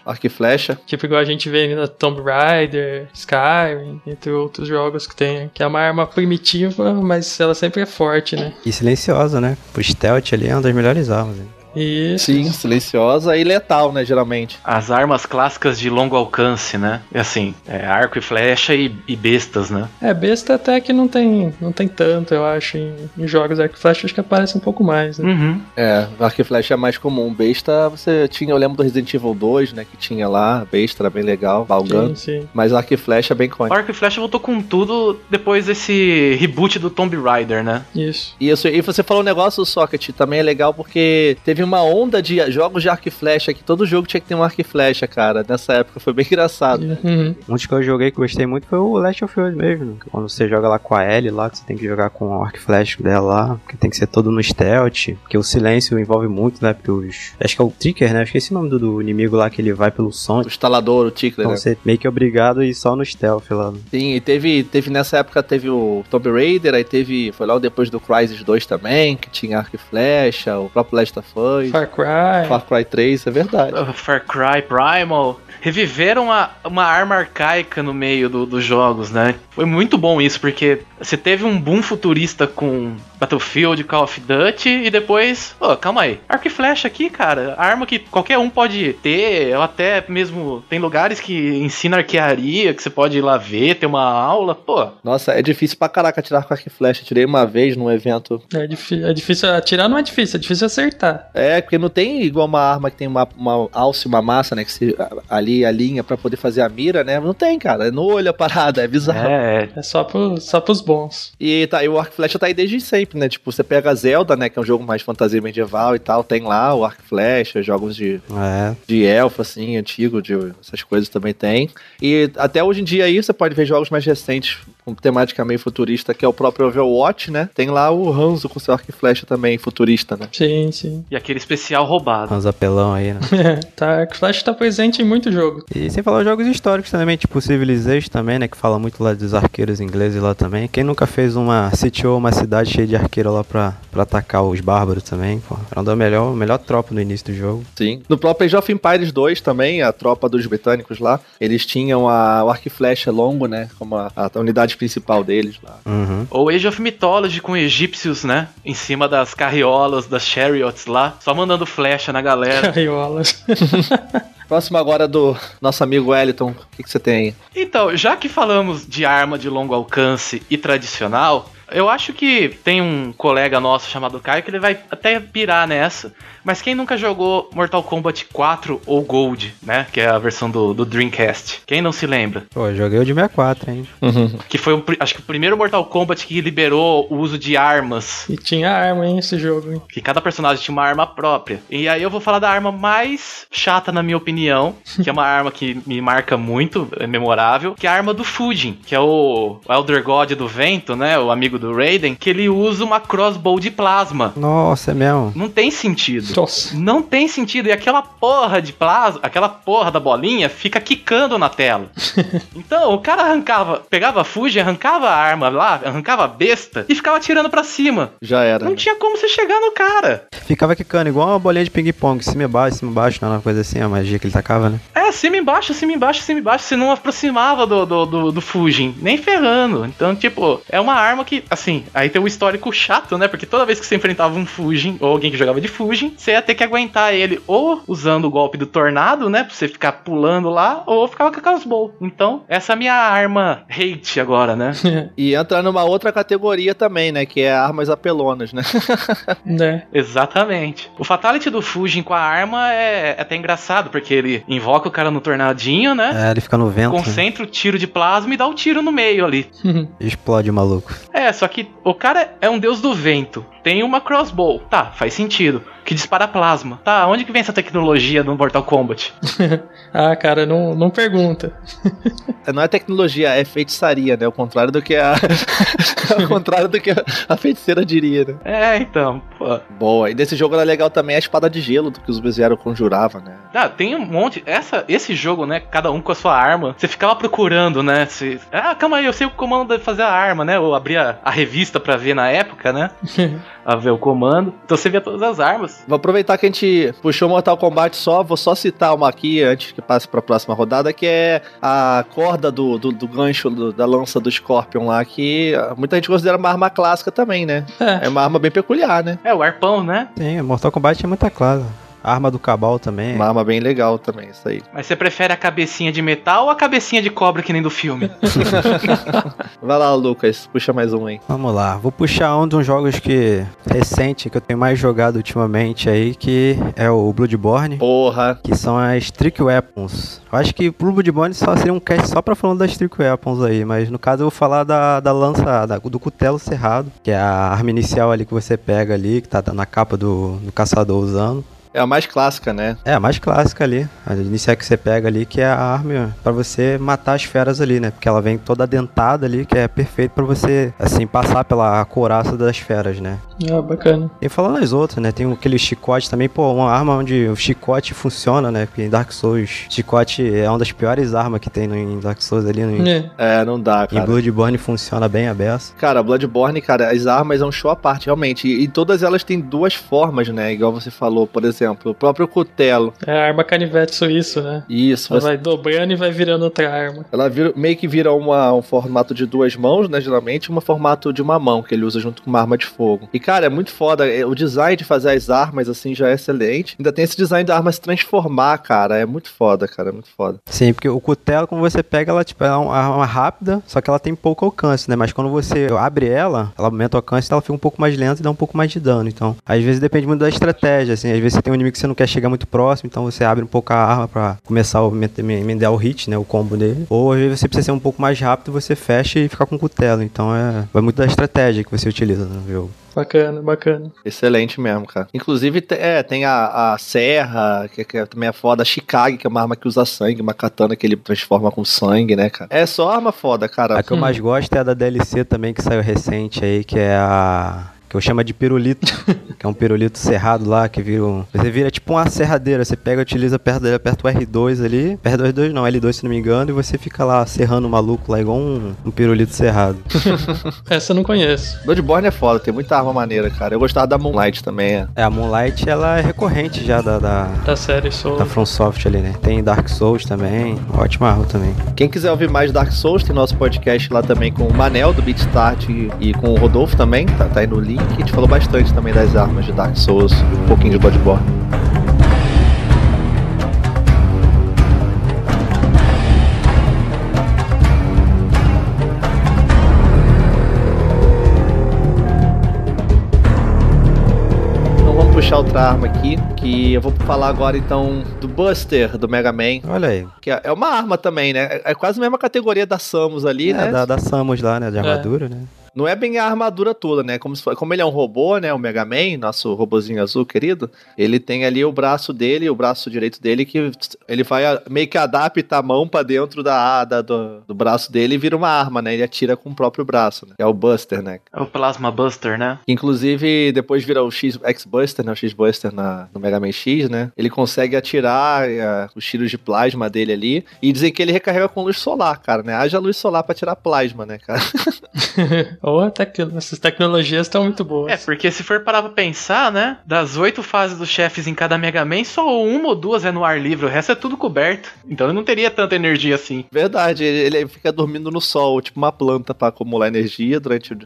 Arco e flecha. Tipo igual a gente vê na Tomb Raider, Skyrim, entre outros jogos que tem, que é uma arma primitiva, mas ela sempre é forte, né? E silenciosa, né? O stealth ali é uma das melhores armas. hein? E Sim, silenciosa e letal, né, geralmente. As armas clássicas de longo alcance, né? E assim, é arco e flecha e, e bestas, né? é besta até que não tem, não tem tanto, eu acho, em, em jogos Arc Flash acho que aparece um pouco mais, né? Uhum. É, arco e flecha é mais comum. Besta, você tinha, eu lembro do Resident Evil 2, né, que tinha lá, besta era bem legal, Balgan. Sim, sim. Mas arco e flecha é bem O cônico. arco e flecha voltou com tudo depois desse reboot do Tomb Raider, né? Isso. Isso, e você falou um negócio, Socket, também é legal porque teve uma onda de jogos de arco e flecha, que todo jogo tinha que ter um arco e flecha, cara. Nessa época foi bem engraçado. Uhum. Um dos que eu joguei que eu gostei muito foi o Last of Us mesmo. Quando você joga lá com a Ellie lá, que você tem que jogar com o arco e flash dela lá, que tem que ser todo no stealth, porque o silêncio envolve muito, né? Porque os. Acho que é o Tricker, né? Acho que é esse o nome do, do inimigo lá que ele vai pelo som. O instalador, o Tickler, Então né? você é meio que obrigado a ir só no stealth lá. Sim, e teve, teve nessa época teve o Tomb Raider, aí teve, foi logo depois do Crysis 2 também, que tinha arco e flecha, o próprio Last of Us, Far Cry. Far Cry 3, é verdade. Uh, Far Cry Primal. Reviveram a- uma arma arcaica no meio do- dos jogos, né? Foi muito bom isso, porque você teve um boom futurista com Battlefield, Call of Duty, e depois, pô, calma aí. Arco e flecha aqui, cara, arma que qualquer um pode ter, ou até mesmo tem lugares que ensina arquearia, que você pode ir lá ver, ter uma aula, pô. Nossa, é difícil pra caraca atirar com arco e flecha. Tirei uma vez num evento. É, é difícil atirar, não é difícil, é difícil acertar. É, porque não tem igual uma arma que tem uma, uma alça e uma massa, né? Que se ali a linha pra poder fazer a mira, né? Não tem, cara. É no olho a parada, é bizarro. É, É só, pro, só pros bons. E, tá, e o arco e flecha tá aí desde sempre, né? Tipo, você pega a Zelda, né? Que é um jogo mais fantasia medieval e tal. Tem lá o arco e flecha, jogos de É. de elfo, assim, antigo, de essas coisas também tem. E até hoje em dia aí você pode ver jogos mais recentes com temática meio futurista, que é o próprio Overwatch, né? Tem lá o Hanzo com seu arco e flecha também futurista, né? Sim, sim. e aquele especial roubado. Uns apelão aí, né? tá, Arc Flash tá presente em muito jogo. E sem falar os jogos históricos também, tipo Civilization também, né? Que fala muito lá dos arqueiros ingleses lá também. Quem nunca fez uma. sitiou uma cidade cheia de arqueiro lá pra, pra atacar os bárbaros também, pô. Era uma da melhor, melhor tropa no início do jogo. Sim. No próprio Age of Empires 2 também, a tropa dos britânicos lá, eles tinham a, o arco e flecha longo, né? Como a, a unidade principal deles lá. Uhum. Ou Age of Mythology com egípcios, né? Em cima das carriolas, das chariots lá, só mandando flecha na galera. Carriolas. Próximo agora do nosso amigo Wellington. O que, que você tem aí? Então, já que falamos de arma de longo alcance e tradicional, eu acho que tem um colega nosso chamado Caio que ele vai até pirar nessa. Mas quem nunca jogou Mortal Kombat 4 ou Gold, né? Que é a versão do, do Dreamcast. Quem não se lembra? Pô, eu joguei o de 64, hein? Que foi, o acho que o primeiro Mortal Kombat que liberou o uso de armas. E tinha arma, hein, esse jogo, hein? Que cada personagem tinha uma arma própria. E aí eu vou falar da arma mais chata, na minha opinião. Que é uma arma que me marca muito, é memorável. Que é a arma do Fujin. Que é o Elder God do vento, né? O amigo do Raiden que ele usa uma crossbow de plasma. Nossa, é mesmo. Não tem sentido. Nossa. Não tem sentido. E aquela porra de plasma, aquela porra da bolinha fica quicando na tela. então, o cara arrancava, pegava a Fuji, arrancava a arma lá, arrancava a besta e ficava atirando pra cima. Já era. Não tinha como você chegar no cara. Ficava quicando igual uma bolinha de ping-pong, cima e baixo, cima e baixo, não era uma coisa assim, a magia que ele tacava, né? É, cima e embaixo, cima e embaixo, cima e embaixo. Você não aproximava do, do, do, do Fujin, nem ferrando. Então, tipo, é uma arma que, assim, aí tem um histórico chato, né? Porque toda vez que você enfrentava um Fujin, ou alguém que jogava de Fujin, você ia ter que aguentar ele ou usando o golpe do tornado, né? Pra você ficar pulando lá, ou ficava com a crossbow. Então, essa é a minha arma hate agora, né? E entra numa outra categoria também, né? Que é armas apelonas, né? né? Exatamente. O Fatality do Fujin com a arma é, é até engraçado, porque ele invoca o cara no tornadinho, né? É, ele fica no vento, né? Concentra o tiro de plasma e dá o tiro no meio ali. explode o maluco. É, só que o cara é um deus do vento. Tem uma crossbow. Tá, faz sentido. Que dispara plasma. Tá, onde que vem essa tecnologia do Mortal Kombat? ah, cara, não, não pergunta. Não é tecnologia, é feitiçaria, né? O contrário do que a. o contrário do que a feiticeira diria, né? É, então, pô. Boa. E desse jogo era legal também a espada de gelo que os Beziero conjurava, né? Ah, tem um monte. Essa, esse jogo, né? Cada um com a sua arma. Você ficava procurando, né? Você, ah, calma aí, eu sei o comando de fazer a arma, né? Eu abria a revista pra ver na época, né? a ver o comando. Então você via todas as armas. Vou aproveitar que a gente puxou Mortal Kombat só, vou só citar uma aqui antes que passe pra próxima rodada, que é a corda do, do, do gancho do, da lança do Scorpion lá, que muita gente considera uma arma clássica também, né? É, é uma arma bem peculiar, né? É, o arpão, né? Sim, Mortal Kombat é muita clara. A arma do Cabal também. Uma arma bem legal também, isso aí. Mas você prefere a cabecinha de metal ou a cabecinha de cobra que nem do filme? Vai lá, Lucas, puxa mais um aí. Vamos lá, vou puxar um dos jogos que recente que eu tenho mais jogado ultimamente aí, que é o Bloodborne. Porra! Que são as Trick Weapons. Eu acho que pro Bloodborne só seria um cast só pra falando das Trick Weapons aí, mas no caso eu vou falar da, da lança, da, do cutelo cerrado, que é a arma inicial ali que você pega ali, que tá na capa do, do caçador usando. É a mais clássica, né? É a mais clássica ali. A inicial que você pega ali, que é a arma para você matar as feras ali, né? Porque ela vem toda dentada ali, que é perfeito para você, assim, passar pela couraça das feras, né? Ah, bacana. E falando as outras, né? Tem aquele chicote também, pô, uma arma onde o chicote funciona, né? Porque em Dark Souls, chicote é uma das piores armas que tem no, em Dark Souls ali. No, é. é, não dá, cara. Em Bloodborne funciona bem aberto. Cara, Bloodborne, cara, as armas é um show à parte, realmente. E, e todas elas têm duas formas, né? Igual você falou, por exemplo exemplo, o próprio cutelo. É a arma canivete suíço, né? Isso. Ela você... vai dobrando e vai virando outra arma. Ela vira, meio que vira uma, um formato de duas mãos, né? Geralmente, um formato de uma mão, que ele usa junto com uma arma de fogo. E, cara, é muito foda. É, o design de fazer as armas, assim, já é excelente. Ainda tem esse design da arma se transformar, cara. É muito foda, cara. É muito foda. Sim, porque o cutelo, como você pega, ela tipo, é uma arma rápida, só que ela tem pouco alcance, né? Mas quando você abre ela, ela aumenta o alcance, ela fica um pouco mais lenta e dá um pouco mais de dano. Então, às vezes depende muito da estratégia, assim. Às vezes você tem um inimigo que você não quer chegar muito próximo, então você abre um pouco a arma para começar a emendar o hit, né, o combo dele. Ou às vezes você precisa ser um pouco mais rápido, você fecha e fica com o cutelo. Então é vai muito da estratégia que você utiliza no jogo. Bacana, bacana. Excelente mesmo, cara. Inclusive, é, tem a, a serra, que, que também é foda, a Chicago, que é uma arma que usa sangue, uma katana que ele transforma com sangue, né, cara? É só arma foda, cara. A que eu mais gosto é a da DLC também, que saiu recente aí, que é a que eu chamo de pirulito, que é um pirulito cerrado lá, que vira um... Você vira tipo uma serradeira, você pega, utiliza perto dele, aperta o R2 ali, perto do R2 não, L2 se não me engano, e você fica lá serrando o maluco lá, igual um, um pirulito cerrado. Essa eu não conheço. Bloodborne é foda, tem muita arma maneira, cara. Eu gostava da Moonlight também. É, é a Moonlight, ela é recorrente já da... Da, da série Souls. Da From Soft ali, né? Tem Dark Souls também, ótima arma também. Quem quiser ouvir mais Dark Souls, tem nosso podcast lá também com o Manel, do Beatstart, e, e com o Rodolfo também, tá, tá aí no link que a gente falou bastante também das armas de Dark Souls e um pouquinho de Bloodborne. Então vamos puxar outra arma aqui, que eu vou falar agora então do Buster do Mega Man. Olha aí. Que é uma arma também, né? É quase a mesma categoria da Samus ali, é, né? Da, da Samus lá, né? De armadura, é. né? Não é bem a armadura toda, né? Como, se como ele é um robô, né? O Mega Man, nosso robozinho azul querido, ele tem ali o braço dele, o braço direito dele, que ele vai meio que adapta a mão pra dentro da, da- do, do braço dele e vira uma arma, né? Ele atira com o próprio braço, né? É o Buster, né? É o Plasma Buster, né? Inclusive, depois vira o X-Buster, né? O X-Buster na- no Mega Man X, né? Ele consegue atirar é, os tiros de plasma dele ali. E dizem que ele recarrega com luz solar, cara, né? Haja luz solar pra tirar plasma, né, cara? Ou tec essas tecnologias estão muito boas. É, porque se for parar pra pensar, né? Das oito fases dos chefes em cada Mega Man, só uma ou duas é no ar livre, o resto é tudo coberto. Então ele não teria tanta energia assim. Verdade, ele, fica dormindo no sol, tipo uma planta pra acumular energia durante o,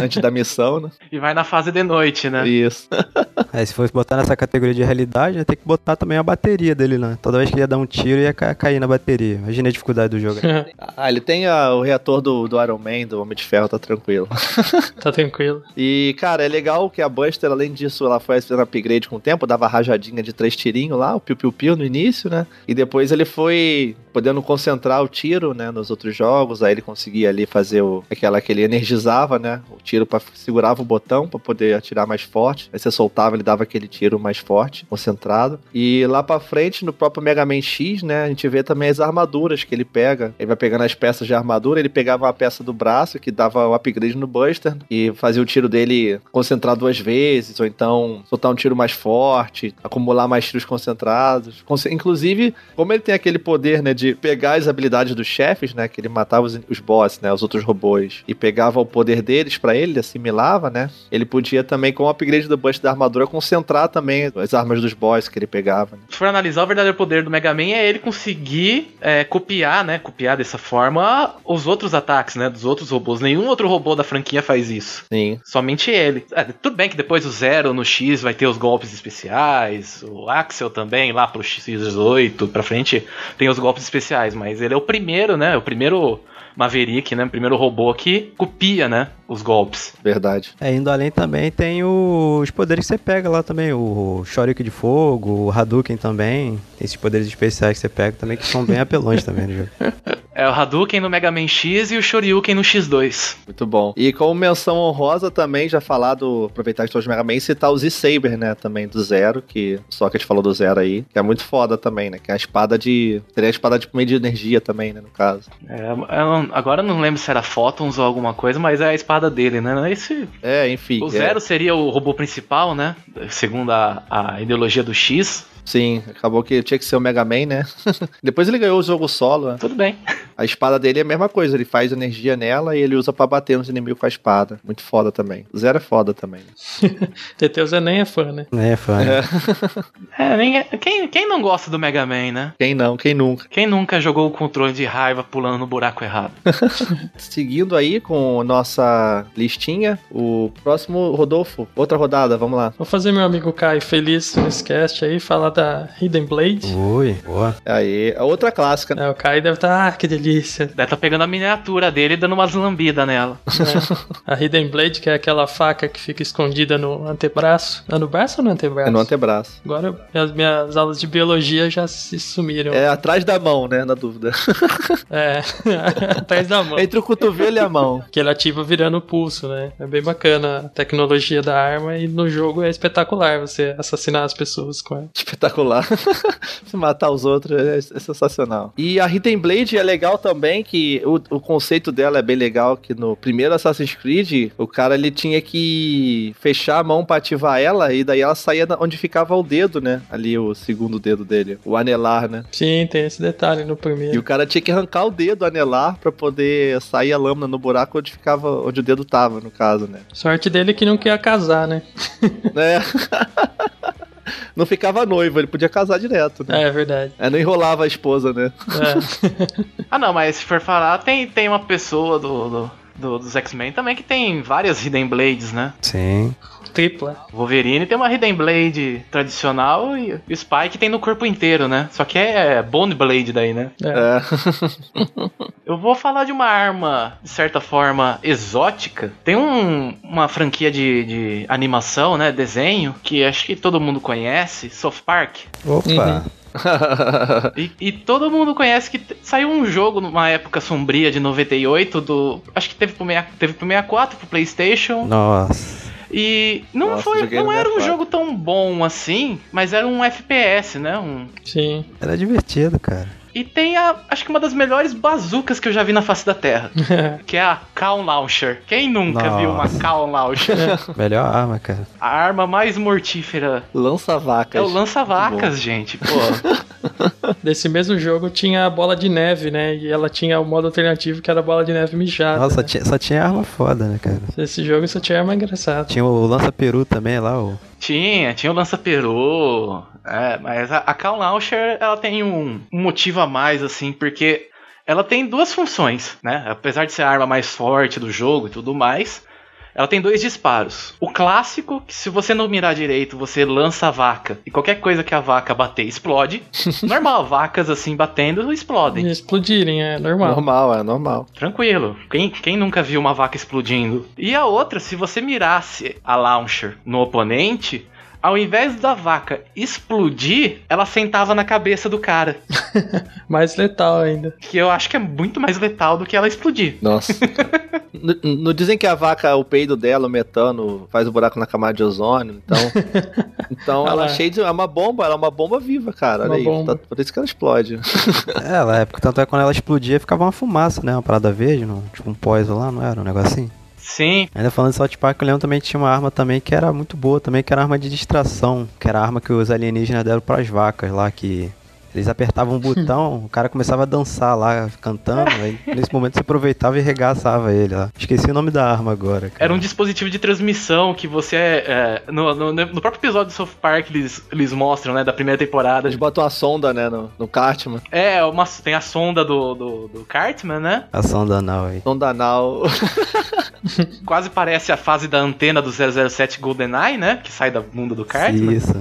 antes da missão, né? E vai na fase de noite, né? Isso. Aí se fosse botar nessa categoria de realidade, ia ter que botar também a bateria dele, né? Toda vez que ele ia dar um tiro, ia ca- cair na bateria. Imagina a dificuldade do jogo. Ah, ele tem a- o reator do, do Iron Man, do Homem de Ferro, tá tranquilo. Tá tranquilo. E, cara, é legal que a Buster, além disso, ela foi fazendo upgrade com o tempo, dava rajadinha de três tirinhos lá, o piu-piu-piu no início, né? E depois ele foi podendo concentrar o tiro, né, nos outros jogos, aí ele conseguia ali fazer o, aquela que ele energizava, né, o tiro para segurava o botão para poder atirar mais forte, aí você soltava, ele dava aquele tiro mais forte, concentrado. E lá pra frente, no próprio Mega Man X, né, a gente vê também as armaduras que ele pega, ele vai pegando as peças de armadura, ele pegava uma peça do braço que dava o upgrade no Buster e fazia o tiro dele concentrar duas vezes, ou então soltar um tiro mais forte, acumular mais tiros concentrados. Conce- Inclusive, como ele tem aquele poder, né, de pegar as habilidades dos chefes, né, que ele matava os, os boss, né, os outros robôs, e pegava o poder deles pra ele, assimilava, né, ele podia também, com o upgrade do Buster da armadura, concentrar também as armas dos boss que ele pegava. né. Se for analisar, o verdadeiro poder do Mega Man é ele conseguir é, copiar, né? Copiar dessa forma os outros ataques, né? Dos outros robôs. Nenhum outro robô da franquia faz isso. Sim. Somente ele. É, tudo bem que depois o Zero no X vai ter os golpes especiais, o Axel também lá pro X18 pra frente tem os golpes especiais, mas ele é o primeiro, né? O primeiro Maverick, né? Primeiro robô que copia, né? Os golpes. Verdade. É, indo além também tem o- os poderes que você pega lá também, o Shoryuken de fogo, o Hadouken também, tem esses poderes especiais que você pega também que são bem apelões também no jogo. É o Hadouken no Mega Man X e o Shoryuken no X2. Muito bom. E como menção honrosa também, já falado, aproveitar que estou de Mega Man, citar o Z-Saber, né, também do Zero, que o Socket falou do Zero aí, que é muito foda também, né, que é a espada de... seria a espada de meio de energia também, né, no caso. É, eu não- agora não lembro se era Photons ou alguma coisa, mas é a espada dele, né? Esse, É, enfim. o é, Zero seria o robô principal, né? Segundo a, a ideologia do X. sim, acabou que tinha que ser o Mega Man, né. Depois ele ganhou o jogo solo, né. Tudo bem. A espada dele é a mesma coisa, ele faz energia nela e ele usa pra bater nos inimigos com a espada. Muito foda também. O Zero é foda também. Teteus nem é fã, né? É, fã. É, ninguém- quem, quem não gosta do Mega Man, né? Quem não, quem nunca. Quem nunca jogou o controle de raiva pulando no buraco errado? Seguindo aí com nossa listinha, o próximo Rodolfo, outra rodada, vamos lá. Vou fazer meu amigo Kai feliz nesse cast aí, falar da Hidden Blade. Oi, boa. Aí, a outra clássica, né? É, o Kai deve estar, ah, que delícia. Deve tá pegando a miniatura dele e dando umas lambidas nela. A Hidden Blade, que é aquela faca que fica escondida no antebraço. É no braço ou no antebraço? É no antebraço. Agora as minhas aulas de biologia já se sumiram. É atrás da mão, né? Na dúvida. É, atrás da mão. Entre o cotovelo e a mão. Que ele ativa virando o pulso, né? É bem bacana a tecnologia da arma e no jogo é espetacular você assassinar as pessoas com ela. Espetacular. Se matar os outros é, é sensacional. E a Hidden Blade é legal também, que o, o conceito dela é bem legal, que no primeiro Assassin's Creed, o cara ele tinha que fechar a mão pra ativar ela, e daí ela saía onde ficava o dedo, né? Ali o segundo dedo dele, o anelar, né? Sim, tem esse detalhe no E primeiro. o cara tinha que arrancar o dedo anelar pra poder sair a lâmina no buraco onde ficava, onde o dedo tava, no caso, né? Sorte dele que não queria casar, né? né? Não ficava noivo, ele podia casar direto, né? É, é verdade. É, não enrolava a esposa, né? É. Ah, não, mas se for falar, tem, tem uma pessoa do, do- do- dos X-Men também que tem várias Hidden Blades, né? Sim. Tripla. Wolverine tem uma Hidden Blade tradicional e, o Spike tem no corpo inteiro, né? Só que é Bone Blade daí, né? É. É. Eu vou falar de uma arma, de certa forma, exótica. Tem um- uma franquia de, de animação, né? Desenho, que acho que todo mundo conhece, South Park. Opa. E, e todo mundo conhece que saiu um jogo numa época sombria de 98 do. Acho que teve pro, meia- teve pro 64, pro PlayStation. Nossa. E não Nossa, foi, não era um 64. jogo tão bom assim, mas era um FPS, né? Um, Sim. Era divertido, cara. E tem a, acho que uma das melhores bazucas que eu já vi na face da Terra, que é a Calm Launcher. Quem nunca Nossa. viu uma Calm Launcher? Melhor arma, cara. a arma mais mortífera Lança-vacas. é o lança-vacas, gente. Pô, Desse mesmo jogo tinha a bola de neve, né? E ela tinha o modo alternativo que era a bola de neve mijada. Nossa, né? tinha- só tinha arma foda, né, cara? Esse jogo só tinha arma engraçada. Tinha o lança-peru também lá, o... Tinha, tinha o lança-peru. É, mas a, a Calm Launcher, ela tem um, um motivo a mais, assim, porque ela tem duas funções, né? Apesar de ser a arma mais forte do jogo e tudo mais, ela tem dois disparos. O clássico, que se você não mirar direito, você lança a vaca e qualquer coisa que a vaca bater explode. Normal, vacas assim batendo explodem. E explodirem, é normal. Normal, é normal. Tranquilo. Quem, quem nunca viu uma vaca explodindo? E a outra, se você mirasse a launcher no oponente, ao invés da vaca explodir, ela sentava na cabeça do cara. Mais letal ainda. Que eu acho que é muito mais letal do que ela explodir. Nossa. Não dizem que a vaca, o peido dela, o metano, faz o buraco na camada de ozônio, então. Então ela lá. é cheia de. É uma bomba, ela é uma bomba viva, cara. Olha Uma aí. bomba. tá- por isso que ela explode. É, na época, tanto é que quando ela explodia, ficava uma fumaça, né? Uma parada verde, não, tipo um poison lá, não era um negocinho? Sim, Ainda falando de South Park, eu lembro também que tinha uma arma também que era muito boa também, que era arma de distração, que era a arma que os alienígenas deram pras vacas lá, que eles apertavam um botão, o cara começava a dançar lá, cantando, aí nesse momento você aproveitava e regaçava ele lá. Esqueci o nome da arma agora, cara. era um dispositivo de transmissão que você. é, no, no- no próprio episódio do South Park eles, eles mostram, né, da primeira temporada. Eles botam a sonda, né, no, no Cartman. É, uma, tem a sonda do, do, do Cartman, né? Ação da anal aí. Sonda anal. Quase parece a fase da antena do 007 GoldenEye, né? Que sai do mundo do Cartman. Isso.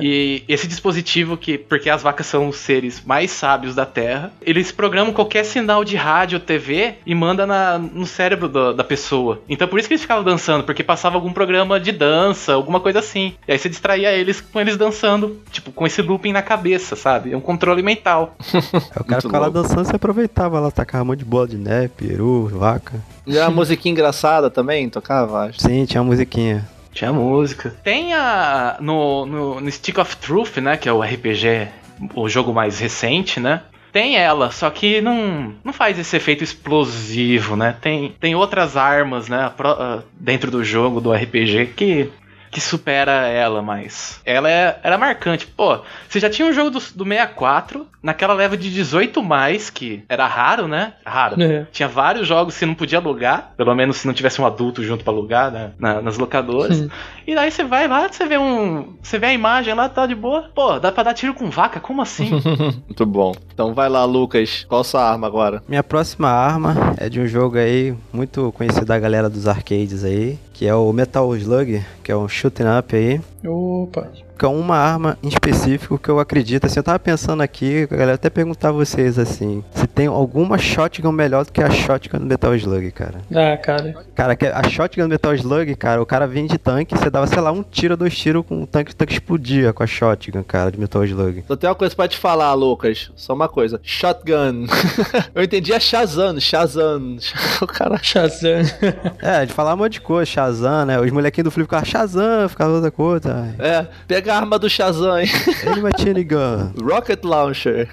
E esse dispositivo que, porque as vacas são os seres mais sábios da Terra, eles programam qualquer sinal de rádio ou TV e manda na- no cérebro do- da pessoa. Então por isso que eles ficavam dançando, porque passava algum programa de dança, alguma coisa assim. E aí você distraía eles com eles dançando, tipo, com esse looping na cabeça, sabe? É um controle mental. Aí o cara ficava lá dançando, você aproveitava lá, tacava um monte de bola de neve, peru, vaca. E a musiquinha engraçada também, tocava, acho. Sim, tinha uma musiquinha. Tinha música. Tem a. No, no, no Stick of Truth, né? Que é o RPG, o jogo mais recente, né? Tem ela, só que não, não faz esse efeito explosivo, né? Tem, tem outras armas, né? pro- dentro do jogo, do RPG, que, que supera ela, mas. Ela é, era marcante. Pô, você já tinha um jogo do, do 64, naquela leva de 18, mais, que era raro, né? Raro. É. Tinha vários jogos que você não podia alugar, pelo menos se não tivesse um adulto junto pra alugar né, na- nas locadoras. E daí você vai lá, você vê um. Você vê a imagem lá, tá de boa. Pô, dá pra dar tiro com vaca? Como assim? Muito bom. Então vai lá, Lucas. Qual a sua arma agora? Minha próxima arma é de um jogo aí muito conhecido da galera dos arcades aí, que é o Metal Slug, que é um shooting up aí. Opa. É uma arma em específico que eu acredito, assim, eu tava pensando aqui, a galera até perguntar a vocês assim, se tem alguma shotgun melhor do que a shotgun do Metal Slug, cara. Ah, cara. Cara, a shotgun do Metal Slug, cara, o cara vinha de tanque, você dava, sei lá, um tiro, dois tiros com o tanque, o tanque explodia com a shotgun, cara, de Metal Slug. Só tem uma coisa pra te falar, Lucas. Só uma coisa. Shotgun. Eu entendi a Shazam. Shazam. O cara... Shazam. É, gente falava um monte de coisa, Shazam, né? Os molequinhos do Flip ficavam Shazam, ficava outra coisa. É, pega a arma do Shazam, hein? Ele machine gun, Rocket Launcher.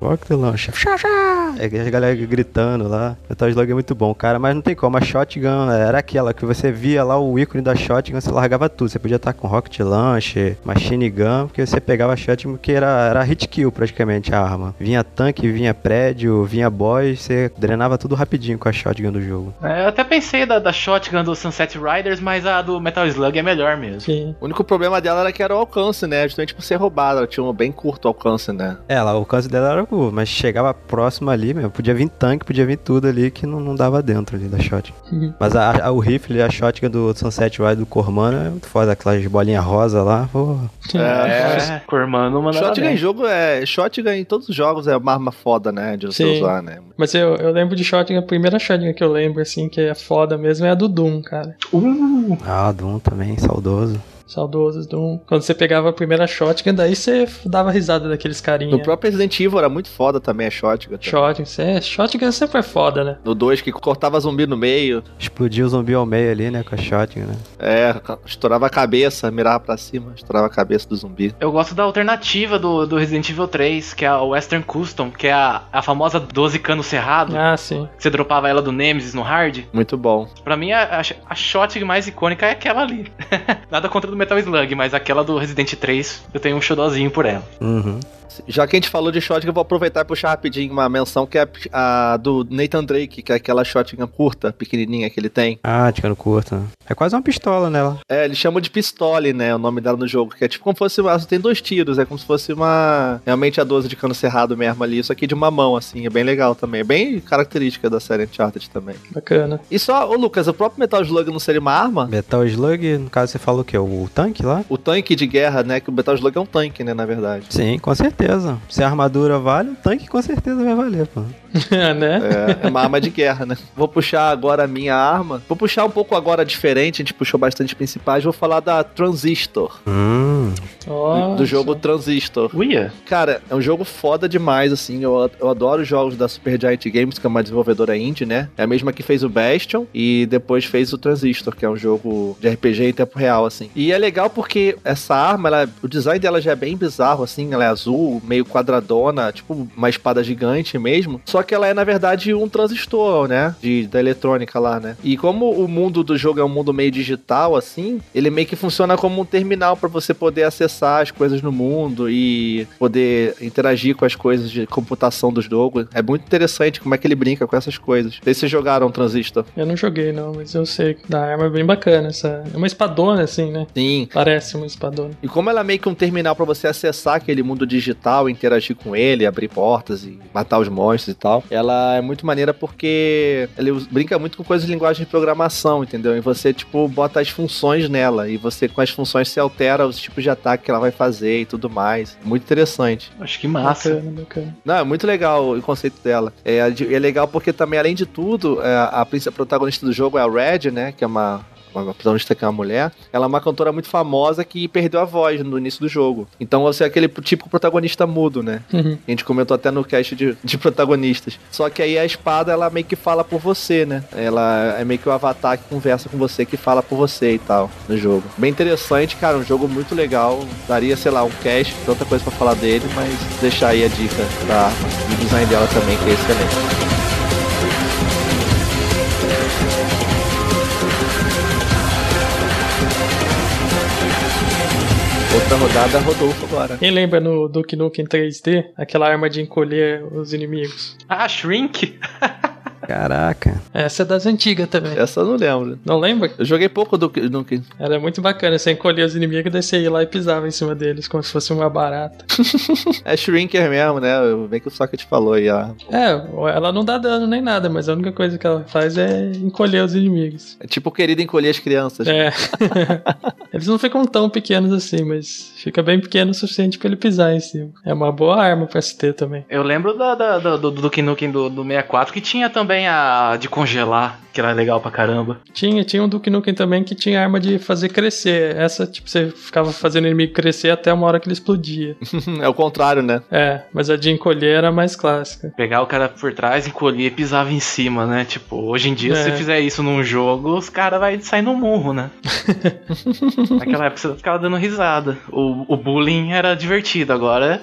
rocket launcher, Shazam! É, a galera gritando lá. Metal Slug é muito bom, cara, mas não tem como. A shotgun era aquela que você via lá o ícone da shotgun, você largava tudo. Você podia estar com rocket launcher, machine gun, porque você pegava a shotgun que era, era hit kill praticamente a arma. Vinha tanque, vinha prédio, vinha boss, você drenava tudo rapidinho com a shotgun do jogo. É, eu até pensei da, da shotgun do Sunset Riders, mas a do Metal Slug é melhor mesmo. Sim. O único problema dela era que era o alcance, né? Justamente por ser roubada. Ela tinha um bem curto alcance, né? É, lá, o alcance dela era curto, mas chegava próximo ali, meu, podia vir tanque, podia vir tudo ali que não, não dava dentro ali da shot. Uhum. Mas a, a- o rifle, a shotgun do Sunset Ride do Cormano é muito foda, aquelas bolinhas rosa lá, pô. É, Cormano mandava Shotgun bem. em jogo é. Shotgun em todos os jogos é uma arma foda, né? De você Sim. usar, né? Mas eu, eu lembro de shotgun, a primeira shotgun que eu lembro, assim, que é foda mesmo, é a do Doom, cara. Uh, Ah, Doom também, saudoso. Saudosos Doom. Quando você pegava a primeira shotgun, daí você dava risada daqueles carinha. No próprio Resident Evil era muito foda também a shotgun. também. Shotgun, é, shotgun sempre é foda, né? No 2 que cortava zumbi no meio, Explodiu o zumbi ao meio ali, né? Com a shotgun, né? é, estourava a cabeça, mirava pra cima, estourava a cabeça do zumbi. Eu gosto da alternativa do, do Resident Evil 3, que é a Western Custom, que é a, a famosa 12 cano cerrado. Ah, sim. que Você dropava ela do Nemesis no hard. Muito bom. Pra mim, a, a, a shot mais icônica é aquela ali. Nada contra do Metal Slug, mas aquela do Resident 3, eu tenho um xodózinho por ela. Uhum. Já que a gente falou de shotgun, eu vou aproveitar e puxar rapidinho uma menção que é a do Nathan Drake, que é aquela shotgun curta, pequenininha que ele tem. Ah, ticando curto. né? É quase uma pistola nela. É, eles chamam de pistole, né? O nome dela no jogo. Que é tipo como se fosse. Ela tem dois tiros, é como se fosse uma. Realmente a 12 de cano cerrado mesmo ali. Isso aqui de uma mão, assim. É bem legal também. É bem característica da série Uncharted também. Bacana. E só, ô Lucas, o próprio Metal Slug não seria uma arma? Metal Slug, no caso você falou o quê? O tanque lá? O tanque de guerra, né? Que o Metal Slug é um tanque, né? Na verdade. Sim, com certeza. Se a armadura vale, o tanque com certeza vai valer, pô. né? É, é uma arma de guerra, né? Vou puxar agora a minha arma. Vou puxar um pouco agora diferente. A gente puxou bastante principais. Vou falar da Transistor. Hum. Ó, do jogo Transistor. Uia! Cara, é um jogo foda demais, assim. Eu, eu adoro os jogos da Supergiant Games, que é uma desenvolvedora indie, né? É a mesma que fez o Bastion e depois fez o Transistor, que é um jogo de RPG em tempo real, assim. E é legal porque essa arma, ela, o design dela já é bem bizarro, assim. Ela é azul, meio quadradona, tipo uma espada gigante mesmo. Só que ela é, na verdade, um transistor, né? De, da eletrônica lá, né? E como o mundo do jogo é um mundo meio digital, assim, ele meio que funciona como um terminal para você poder acessar as coisas no mundo e poder interagir com as coisas de computação do jogo. É muito interessante como é que ele brinca com essas coisas. Sei se vocês jogaram Transistor. Eu não joguei, não, mas eu sei que da arma é bem bacana. Essa... É uma espadona, assim, né? Sim. Parece uma espadona. E como ela é meio que um terminal para você acessar aquele mundo digital, interagir com ele, abrir portas e matar os monstros e tal, ela é muito maneira porque ele brinca muito com coisas de linguagem de programação, entendeu? E você, tipo, bota as funções nela e você, com as funções, se altera os tipos de ataque que ela vai fazer e tudo mais. Muito interessante. Acho que massa. Bacana, bacana. Não, é muito legal o conceito dela. É, é legal porque também, além de tudo, é, a, principal protagonista do jogo é a Red, né? Que é uma. Uma protagonista que é uma mulher, ela é uma cantora muito famosa que perdeu a voz no início do jogo. Então você é aquele típico protagonista mudo, né? Uhum. A gente comentou até no cast de, de protagonistas. Só que aí a espada, ela meio que fala por você, né? Ela é meio que o avatar que conversa com você, que fala por você e tal, no jogo. Bem interessante, cara, um jogo muito legal. Daria, sei lá, um cast, tanta coisa pra falar dele, mas deixar aí a dica da arma. E o design dela também, que é excelente. Rodada, Rodolfo agora. Quem lembra no Duke Nukem 3D? Aquela arma de encolher os inimigos. Ah, Shrink? Caraca. Essa é das antigas também. Essa eu não lembro. Não lembra? Eu joguei pouco do que. do que- Era muito bacana. Você encolhia os inimigos, daí você ia lá e pisava em cima deles, como se fosse uma barata. É Shrinker mesmo, né? Bem que o Socket falou aí, ó. É, ela não dá dano nem nada, mas a única coisa que ela faz é encolher os inimigos. É tipo querido encolher as crianças. É. Eles não ficam tão pequenos assim, mas fica bem pequeno o suficiente pra ele pisar em cima. É uma boa arma pra se ter também. Eu lembro da, da- do, do Duke Nukem do, do 64 que tinha também a de congelar, que era legal pra caramba. Tinha, tinha um Duke Nukem também que tinha arma de fazer crescer. Essa, tipo, você ficava fazendo o inimigo crescer até uma hora que ele explodia. é o contrário, né? É, mas a de encolher era mais clássica. Pegar o cara por trás, encolher e pisava em cima, né? Tipo, hoje em dia, se É. você fizer isso num jogo, os caras vão sair no murro, né? Naquela época você ficava dando risada. O, o bullying era divertido, agora.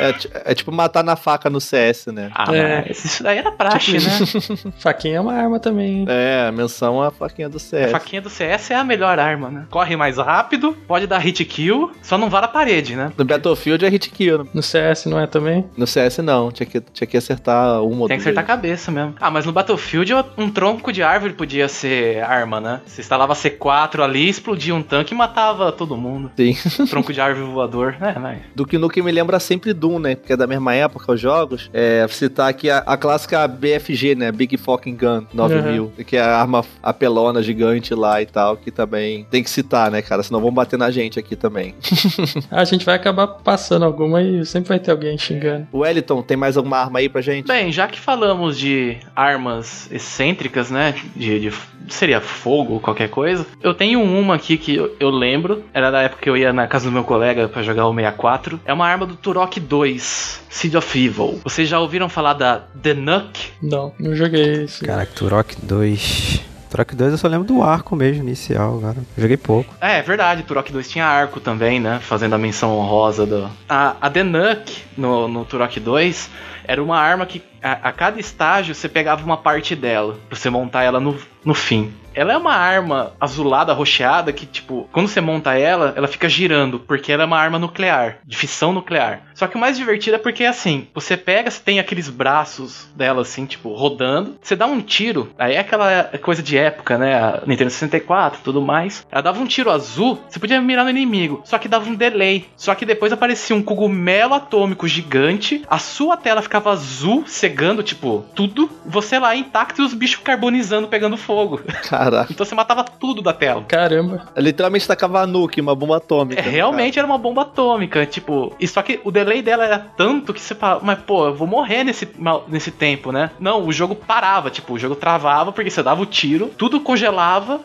É, é tipo matar na faca no CS, né? Ah, É. mas isso daí era praxe, né? Faquinha é uma arma também. hein? É, a menção à faquinha do A CS. faquinha do CS é a melhor arma, né? Corre mais rápido, pode dar hit kill, só não vara a parede, né? No Battlefield é hit kill. No CS não é também? No CS não, tinha que, tinha que acertar uma ou Tem que acertar a cabeça mesmo. Ah, mas no Battlefield um tronco de árvore podia ser arma, né? Você instalava C4 ali, explodia um tanque e matava todo mundo. Sim. tronco de árvore voador. É, mas. Do que no que me lembra sempre Doom, Doom, né? Porque é da mesma época os jogos. É, citar aqui a, a clássica BFG, né? Big Fucking Gun 9000, que é a arma apelona gigante lá e tal, que também tem que citar, né, cara? Senão vão bater na gente aqui também. A gente vai acabar passando alguma e sempre vai ter alguém xingando. Wellington, tem mais alguma arma aí pra gente? Bem, já que falamos de armas excêntricas, né? De, de- seria fogo ou qualquer coisa. Eu tenho uma aqui que eu, eu lembro. Era da época que eu ia na casa do meu colega pra jogar o 64. É uma arma do Turok 2, Seed of Evil. Vocês já ouviram falar da The Nuck? Não, não joguei esse. Caraca, Turok 2. Turok 2 eu só lembro do arco mesmo, inicial, cara. Eu joguei pouco. É, é verdade, Turok 2 tinha arco também, né? Fazendo a menção honrosa do. A, a The Nuck no, no Turok 2 era uma arma que a, a cada estágio você pegava uma parte dela, pra você montar ela no, no fim. Ela é uma arma azulada, rocheada, que, tipo, quando você monta ela, ela fica girando, porque ela é uma arma nuclear, de fissão nuclear. Só que o mais divertido é porque, assim, você pega, você tem aqueles braços dela, assim, tipo, rodando, você dá um tiro, aí é aquela coisa de época, né? A Nintendo 64 tudo mais. Ela dava um tiro azul, você podia mirar no inimigo, só que dava um delay. Só que depois aparecia um cogumelo atômico gigante, a sua tela ficava azul, cegando, tipo, tudo, você lá intacto e os bichos carbonizando, pegando fogo. Caraca. Então você matava tudo da tela. Caramba. Literalmente tacava a nuke, uma bomba atômica. É, realmente era uma bomba atômica, tipo, e só que o delay dela era tanto que você fala, mas pô, eu vou morrer nesse, nesse tempo, né? Não, o jogo parava, tipo, o jogo travava porque você dava o tiro, tudo congelava,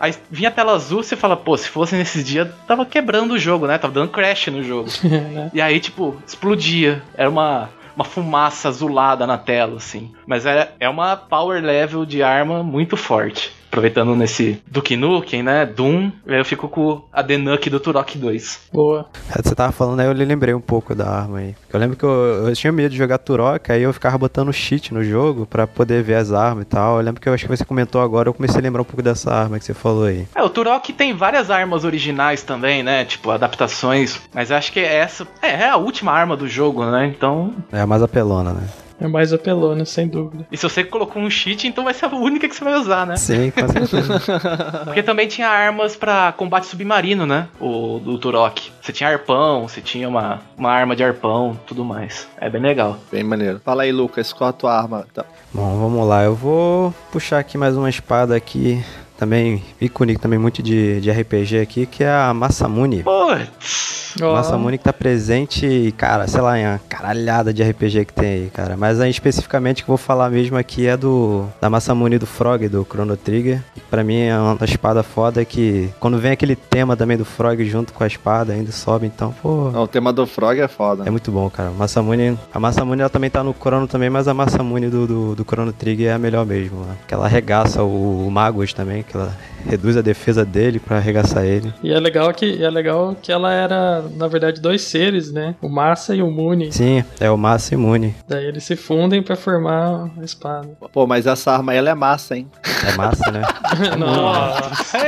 aí vinha a tela azul, você fala, pô, se fosse nesses dias, tava quebrando o jogo, né? Tava dando crash no jogo. né? E aí, tipo, explodia. Era uma, uma fumaça azulada na tela, assim. Mas é, é uma power level de arma muito forte. Aproveitando nesse Duke Nukem, né? Doom, eu fico com a The Nuke do Turok 2. Boa. É, Você tava falando aí, eu lembrei um pouco da arma aí. Eu lembro que eu, eu tinha medo de jogar Turok, aí eu ficava botando cheat no jogo pra poder ver as armas e tal. Eu lembro que eu acho que você comentou agora, eu comecei a lembrar um pouco dessa arma que você falou aí. É, o Turok tem várias armas originais também, né? Tipo, adaptações. Mas eu acho que essa é, é a última arma do jogo, né? Então. É a mais apelona, né? É mais apelona, sem dúvida. E se você colocou um cheat, então vai ser a única que você vai usar, né? Sim, com certeza. Porque também tinha armas pra combate submarino, né? O do Turok. Você tinha arpão, você tinha uma, uma arma de arpão, tudo mais. É bem legal. Bem maneiro. Fala aí, Lucas, qual a tua arma? Tá. Bom, vamos lá. Eu vou puxar aqui mais uma espada aqui. Também, ícone também muito de, de RPG aqui, que é a Masamune. Putz! Ó, Masamune que tá presente, cara, sei lá, em uma caralhada de RPG que tem aí, cara. Mas aí especificamente que eu vou falar mesmo aqui é do da Masamune do Frog, do Chrono Trigger. Que pra mim é uma espada foda que quando vem aquele tema também do Frog junto com a espada ainda sobe, então, pô, Não, o tema do Frog é foda. é muito bom, cara. Masamune, a Masamune ela também tá no Chrono também, mas a Masamune do, do, do Chrono Trigger é a melhor mesmo. Né? Que ela arregaça o, o Magus também, que ela reduz a defesa dele pra arregaçar ele. E é legal que é legal que ela era, na verdade, dois seres, né? O Massa e o Muni. Sim, é o Massa Imune. Daí eles se fundem pra formar a espada. Pô, mas essa arma ela é massa, hein? É massa, né? Nossa.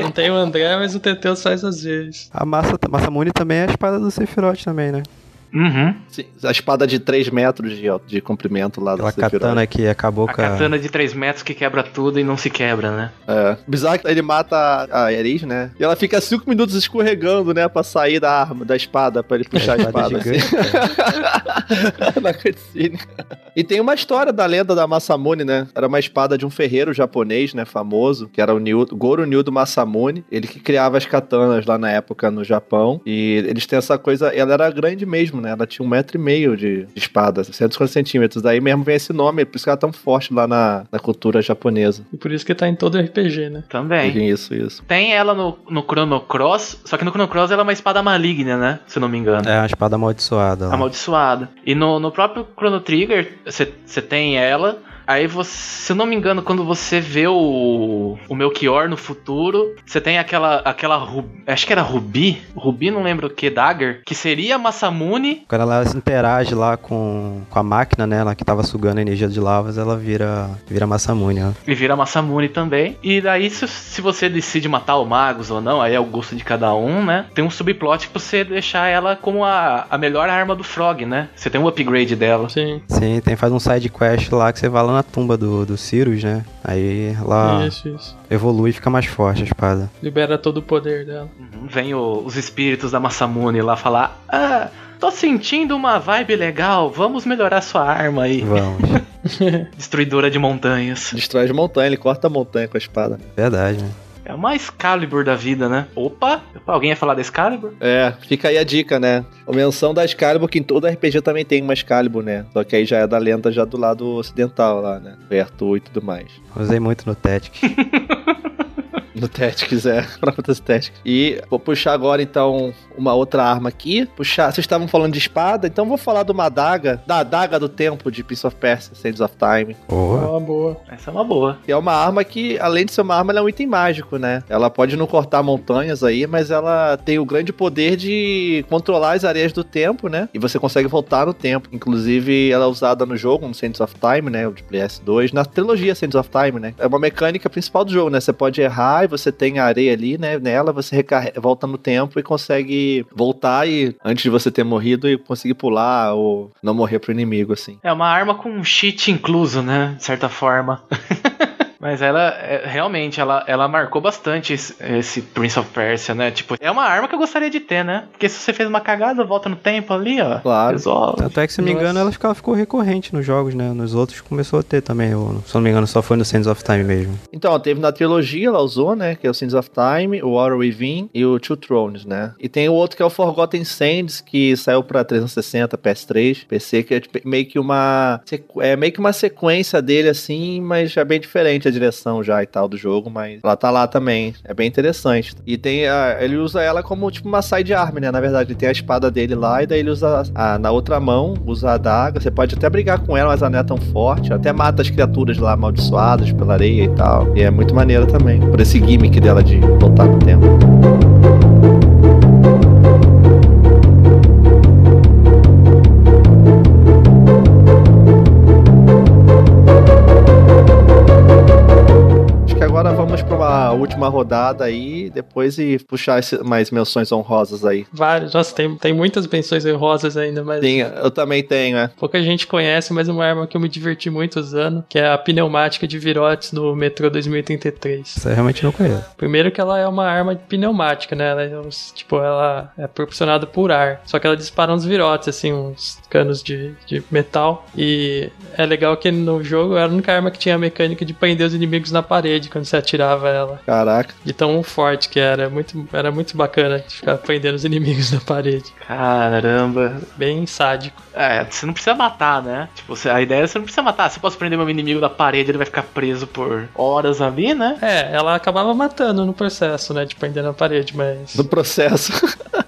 Não tem o André, mas o Teteus faz às vezes. A Massa, Masamune também é a espada do Sephiroth também, né? Uhum. Sim, a espada de 3 metros de, de comprimento lá do Sephiroth. katana que acabou A com a... katana de 3 metros que quebra tudo e não se quebra, né? É. Bizarro que ele mata a a Eris, né? E ela fica 5 minutos escorregando, né? Pra sair da arma, da espada, pra ele puxar a espada. assim. gigante, cara. na cutscene. E tem uma história da lenda da Masamune, né? Era uma espada de um ferreiro japonês, né? Famoso, que era o Nyu, Goro Nildo Masamune. Ele que criava as katanas lá na época no Japão. E eles têm essa coisa. Ela era grande mesmo, né? Ela tinha um metro e meio de, de espada, 150 centímetros. Daí mesmo vem esse nome, por isso que ela é tão forte lá na, na cultura japonesa. E por isso que tá em todo RPG, né? Também. Tem Isso, isso. Tem ela no, no Chrono Cross, só que no Chrono Cross ela é uma espada maligna, né? Se eu não me engano. É uma espada amaldiçoada. lá. Amaldiçoada. E no, no próprio Chrono Trigger, você tem ela. Aí você, se eu não me engano, quando você vê o, o Melchior no futuro, você tem aquela, aquela Ru- acho que era Rubi, Rubi não lembro o que, Dagger, que seria a Masamune, Quando ela se interage lá com, com a máquina, né? Ela que tava sugando a energia de lavas, ela vira, vira Masamune, ó. e vira Masamune também. E daí, se, se você decide matar o Magus ou não, aí é o gosto de cada um, né? Tem um subplot pra você deixar ela como a, a melhor arma do Frog, né? Você tem um upgrade dela. Sim. Sim, tem, faz um side quest lá que você vai lá na tumba do, do Sirius, né? Aí lá Isso, isso. evolui e fica mais forte a espada. Libera todo o poder dela. Uhum. Vem o- os espíritos da Masamune lá falar: Ah, tô sentindo uma vibe legal, vamos melhorar sua arma aí. Vamos. Destruidora de montanhas. Destrói as montanhas, ele corta a montanha com a espada. Verdade, né? É uma Excalibur da vida, né? Opa, alguém ia falar da Excalibur? É, fica aí a dica, né? A menção da Excalibur, que em todo RPG também tem uma Excalibur, né? Só que aí já é da lenda já do lado ocidental lá, né? Vertu e tudo mais. Usei muito no Tactics. No Tactics, é. Pra Fantasy Tactics. E vou puxar agora, então, uma outra arma aqui. Puxar. Vocês estavam falando de espada, então vou falar de uma adaga. Da adaga do tempo de Prince of Persia, Sands of Time. Boa. Uma boa. Essa é uma boa. Que é uma arma que, além de ser uma arma, ela é um item mágico, né? Ela pode não cortar montanhas aí, mas ela tem o grande poder de controlar as areias do tempo, né? E você consegue voltar no tempo. Inclusive, ela é usada no jogo, no Sands of Time, né? O de PS2, na trilogia Sands of Time, né? É uma mecânica principal do jogo, né? Você pode errar e você tem a areia ali, né? Nela, você volta no tempo e consegue voltar e antes de você ter morrido e conseguir pular ou não morrer pro inimigo, assim. É uma arma com cheat incluso, né? De certa forma. Mas ela, é, realmente, ela, ela marcou bastante esse, esse Prince of Persia, né? Tipo, é uma arma que eu gostaria de ter, né? Porque se você fez uma cagada, volta no tempo ali, ó. Claro. Resolve. Tanto é que, se não me engano, ela ficava, ficou recorrente nos jogos, né? Nos outros começou a ter também. Eu, se não me engano, só foi no Sands of Time mesmo. Então, teve na trilogia, ela usou, né? Que é o Sands of Time, o War Within e o Two Thrones, né? E tem o outro que é o Forgotten Sands, que saiu pra 360, PS3, PC, que é tipo, meio que uma. É meio que uma sequência dele, assim, mas já bem diferente direção já e tal do jogo, mas ela tá lá também. É bem interessante. E tem a, ele usa ela como tipo uma side arm, né? Na verdade, ele tem a espada dele lá e daí ele usa a, na outra mão, usa a adaga. Você pode até brigar com ela, mas ela não é tão forte. Até mata as criaturas lá amaldiçoadas pela areia e tal. E é muito maneiro também. Por esse gimmick dela de voltar no tempo. Uma última rodada aí, depois e puxar esse- mais menções honrosas aí. Vários. Nossa, tem, tem muitas menções honrosas ainda, mas Sim, eu também tenho, é. pouca gente conhece, mas uma arma que eu me diverti muito usando, que é a pneumática de virotes no Metro 2033. Isso eu realmente não conheço. Primeiro que ela é uma arma pneumática, né? Ela é, uns- tipo, ela é proporcionada por ar. Só que ela dispara uns virotes, assim, uns canos de, de metal. E é legal que no jogo era a única arma que tinha a mecânica de prender os inimigos na parede quando você atirava ela. Caraca. De tão forte que era. Muito, era muito bacana de ficar prendendo os inimigos na parede. Caramba. Bem sádico. É, você não precisa matar, né? Tipo, a ideia é você não precisa matar. Você pode prender meu inimigo na parede, ele vai ficar preso por horas ali, né? É, ela acabava matando no processo, né? De prender na parede, mas. No processo.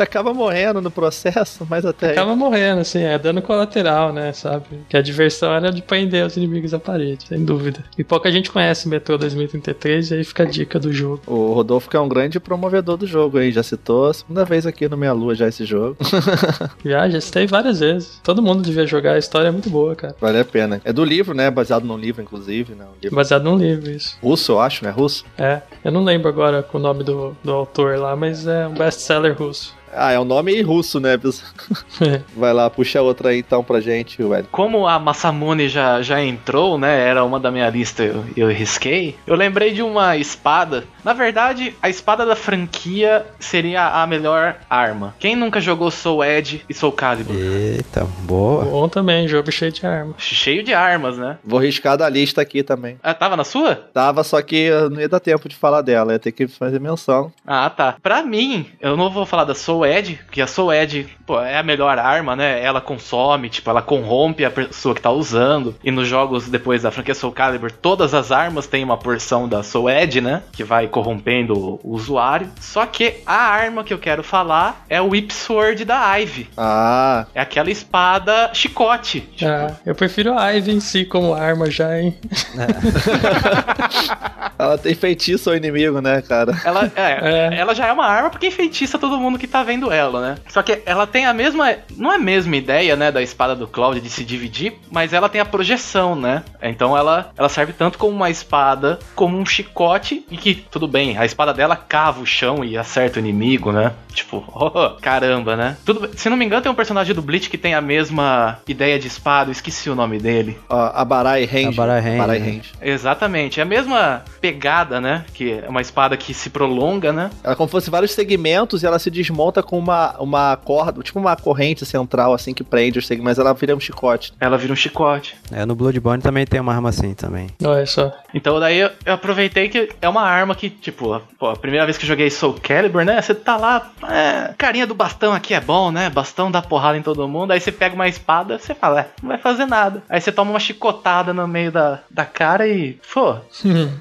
Você acaba morrendo no processo, mas até aí. Acaba morrendo, assim, é dano colateral, né, sabe? Que a diversão era de prender os inimigos à parede, sem dúvida. E pouca gente conhece Metrô 2033, e aí fica a dica do jogo. O Rodolfo que é um grande promovedor do jogo aí, já citou a segunda vez aqui no Meia Lua já esse jogo. Já, já citei várias vezes. Todo mundo devia jogar, a história é muito boa, cara. Vale a pena. É do livro, né? Baseado num livro, inclusive, né? Um livro Baseado num livro, isso. russo, eu acho, né? Russo. É, eu não lembro agora com o nome do, do autor lá, mas é um best-seller russo. Ah, é um nome russo, né? pessoal? Vai lá, puxa outra aí então pra gente, velho. Como a Masamune já, já entrou, né? Era uma da minha lista, eu, eu risquei. Eu lembrei de uma espada. Na verdade, a espada da franquia seria a melhor arma. Quem nunca jogou Soul Edge e Soul Calibur? Eita, boa. Bom também, jogo cheio de arma. Cheio de armas, né? Vou riscar da lista aqui também. Ah, tava na sua? Tava, só que eu não ia dar tempo de falar dela, ia ter que fazer menção. Ah, tá. Pra mim, eu não vou falar da Soul Edge, porque a Soul Edge, pô, é a melhor arma, né? Ela consome, tipo, ela corrompe a pessoa que tá usando. E nos jogos depois da franquia Soul Calibur, todas as armas têm uma porção da Soul Edge, né? Que vai corrompendo o usuário. Só que a arma que eu quero falar é o Whip Sword da Ivy. Ah, É aquela espada chicote. Tipo, Ah, eu prefiro a Ivy em si como arma já, hein? ela tem feitiço ao inimigo, né, cara? Ela, é, É. ela já é uma arma porque enfeitiça todo mundo que tá vendo ela, né? Só que ela tem a mesma. Não é a mesma ideia, né, da espada do Cloud de se dividir, mas ela tem a projeção, né? Então ela, ela serve tanto como uma espada, como um chicote, e que, tudo bem, a espada dela cava o chão e acerta o inimigo, né? Tipo, oh, caramba, né? Tudo, se não me engano, tem um personagem do Bleach que tem a mesma ideia de espada, eu esqueci o nome dele. Ó, a Barai Range. A Barai Range, Barai? Range. Exatamente, é a mesma pegada, né? Que é uma espada que se prolonga, né? Ela é como se fosse vários segmentos e ela se desmonta volta com uma, uma corda, tipo uma corrente central, assim, que prende os segmentos, mas ela vira um chicote. Ela vira um chicote. É, no Bloodborne também tem uma arma assim também. Olha só. Então daí eu, eu aproveitei que é uma arma que, tipo, a, pô, a primeira vez que eu joguei Soul Calibur, né? Você tá lá, é, carinha do bastão aqui é bom, né? Bastão dá porrada em todo mundo. Aí você pega uma espada, você fala, é, não vai fazer nada. Aí você toma uma chicotada no meio da, da cara e, pô,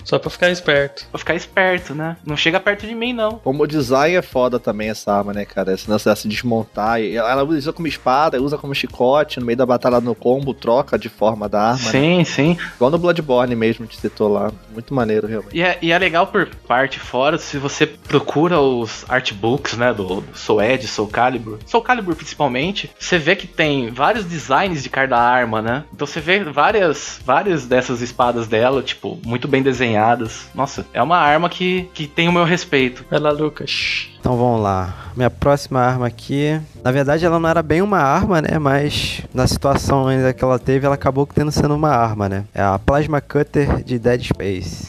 Só pra ficar esperto. vou ficar esperto, né? Não chega perto de mim, não. Como design é foda também essa arma, né, cara? Esse lance dela se desmontar. e Ela usa como espada, usa como chicote, no meio da batalha no combo, troca de forma da arma. né? Sim, sim. Igual no Bloodborne mesmo, te citou lá. Muito maneiro, realmente. E é, e é legal por parte fora, se você procura os artbooks, né, do, do Soul Edge, Soul Calibur, Soul Calibur principalmente, você vê que tem vários designs de cada arma, né? Então você vê várias, várias dessas espadas dela, tipo, muito bem desenhadas. Nossa, é uma arma que, que tem o meu respeito. Lá, Lucas. Então vamos lá. Minha próxima arma aqui. Na verdade, ela não era bem uma arma, né? Mas na situação ainda que ela teve, ela acabou tendo sendo uma arma, né? É a Plasma Cutter de Dead Space.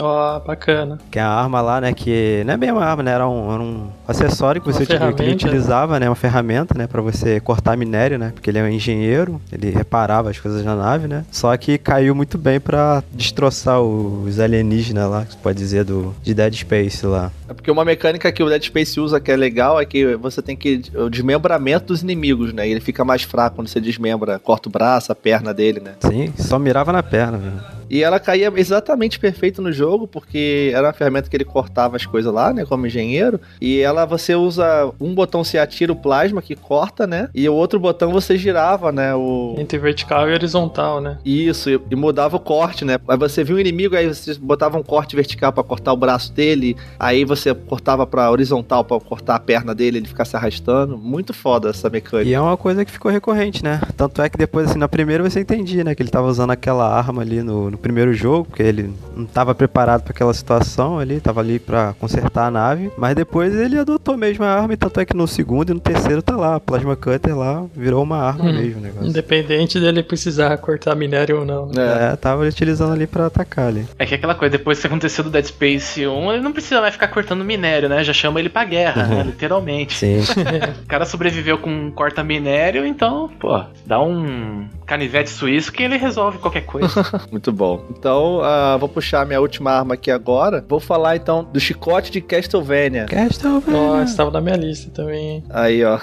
Ó, bacana. Que é a arma lá, né? Que não é bem uma arma, né? Era um, era um acessório que você que ele utilizava, né? Uma ferramenta, né? Pra você cortar minério, né? Porque ele é um engenheiro, ele reparava as coisas na nave, né? Só que caiu muito bem pra destroçar os alienígenas lá, que você pode dizer, do, de Dead Space lá. É porque uma mecânica que o Dead Space usa que é legal é que você tem que. o desmembramento dos inimigos, né? Ele fica mais fraco quando você desmembra, corta o braço, a perna dele, né? Sim, só mirava na perna, velho. E ela caía exatamente perfeito no jogo, porque era uma ferramenta que ele cortava as coisas lá, né? Como engenheiro. E ela você usa um botão se atira o plasma que corta, né? E o outro botão você girava, né? O. Entre vertical e horizontal, né? Isso, e, e mudava o corte, né? Aí você viu o inimigo, aí você botava um corte vertical pra cortar o braço dele, aí você cortava pra horizontal pra cortar a perna dele, ele ficar se arrastando. Muito foda essa mecânica. E é uma coisa que ficou recorrente, né? Tanto é que depois, assim, na primeira você entendia, né? Que ele tava usando aquela arma ali no, no primeiro jogo, porque ele não tava preparado para aquela situação ali, tava ali pra consertar a nave. Mas depois ele adotou mesmo a arma, e tanto é que no segundo e no terceiro tá lá, a Plasma Cutter lá, virou uma arma Hum. mesmo o negócio. Independente dele precisar cortar minério ou não. né? É. É, tava utilizando ali pra atacar ali. É que aquela coisa, depois que aconteceu do Dead Space 1, ele não precisa mais ficar cortando minério, né? Já chama ele pra guerra, né? Literalmente. Sim. O cara sobreviveu com um corta-minério, então, pô, dá um canivete suíço que ele resolve qualquer coisa. Muito bom. Então, ah, vou puxar minha última arma aqui agora. Vou falar então do chicote de Castlevania. Castlevania. Nossa, estava na minha lista também. Aí, ó.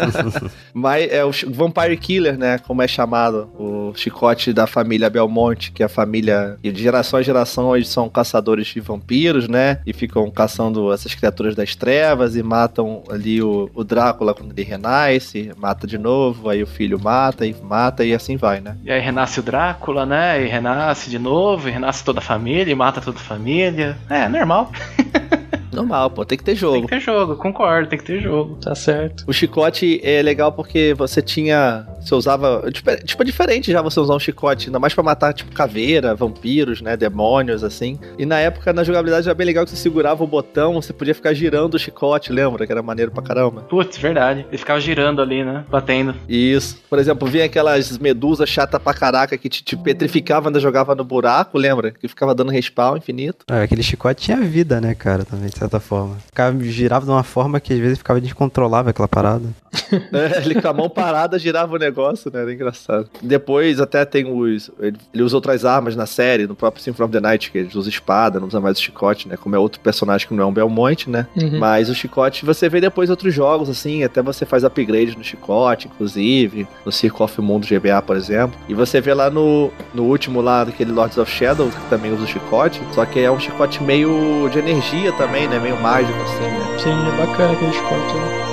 Mas é o Vampire Killer, né? Como é chamado. O chicote da família Belmonte, que é a família de geração em geração eles são caçadores de vampiros, né? E ficam caçando essas criaturas das trevas e matam ali o, o Drácula quando ele renasce, mata de novo, aí o filho mata e mata e assim vai, né? E aí renasce o Drácula, né? E renasce de novo, e renasce toda a família, e mata toda a família. É, normal. Normal, pô, tem que ter Tem jogo. que ter jogo, concordo, tem que ter jogo. Tá certo. O chicote é legal porque você tinha. Você usava. Tipo, é- tipo, é diferente já você usar um chicote, ainda mais pra matar, tipo, caveira, vampiros, né? Demônios, assim. E na época, na jogabilidade, era bem legal que você segurava o botão, você podia ficar girando o chicote, lembra? Que era maneiro pra caramba. Putz, verdade. Ele ficava girando ali, né? Batendo. Isso. Por exemplo, vinha aquelas medusas chata pra caraca que te, te petrificava ainda jogava no buraco, lembra? Que ficava dando respawn infinito. É, aquele chicote tinha vida, né, cara, também, certa forma. Ficava, girava de uma forma que às vezes ficava descontrolável aquela parada. É, ele com a mão parada girava o negócio, né? Era engraçado. Depois até tem os. Ele, ele usa outras armas na série, no próprio Symphony of the Night, que ele usa espada, não usa mais o chicote, né? Como é outro personagem que não é um Belmonte, né? Uhum. Mas o chicote você vê depois outros jogos, assim, até você faz upgrade no chicote, inclusive, no Circle of Mundo GBA, por exemplo. E você vê lá no, no último lá, daquele Lords of Shadow, que também usa o chicote, só que é um chicote meio de energia também, né? Meio mágico, assim, né? Sim, é bacana aquele chicote. Né?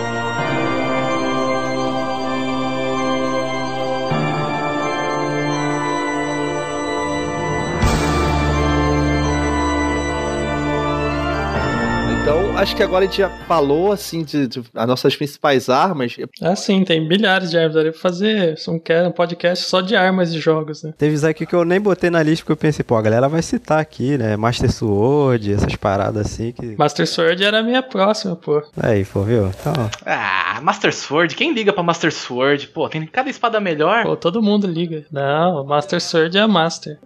Acho que agora a gente já falou, assim, de, de as nossas principais armas. Ah, sim, tem milhares de armas. Daria pra fazer um ca- um podcast só de armas de jogos, né? Teve isso aqui que eu nem botei na lista porque eu pensei, pô, a galera vai citar aqui, né? Master Sword, essas paradas assim que. Master Sword era a minha próxima, pô. Aí, pô, viu? Então, Ah, Master Sword, quem liga pra Master Sword? Pô, tem cada espada melhor. Pô, todo mundo liga. Não, Master Sword é a Master.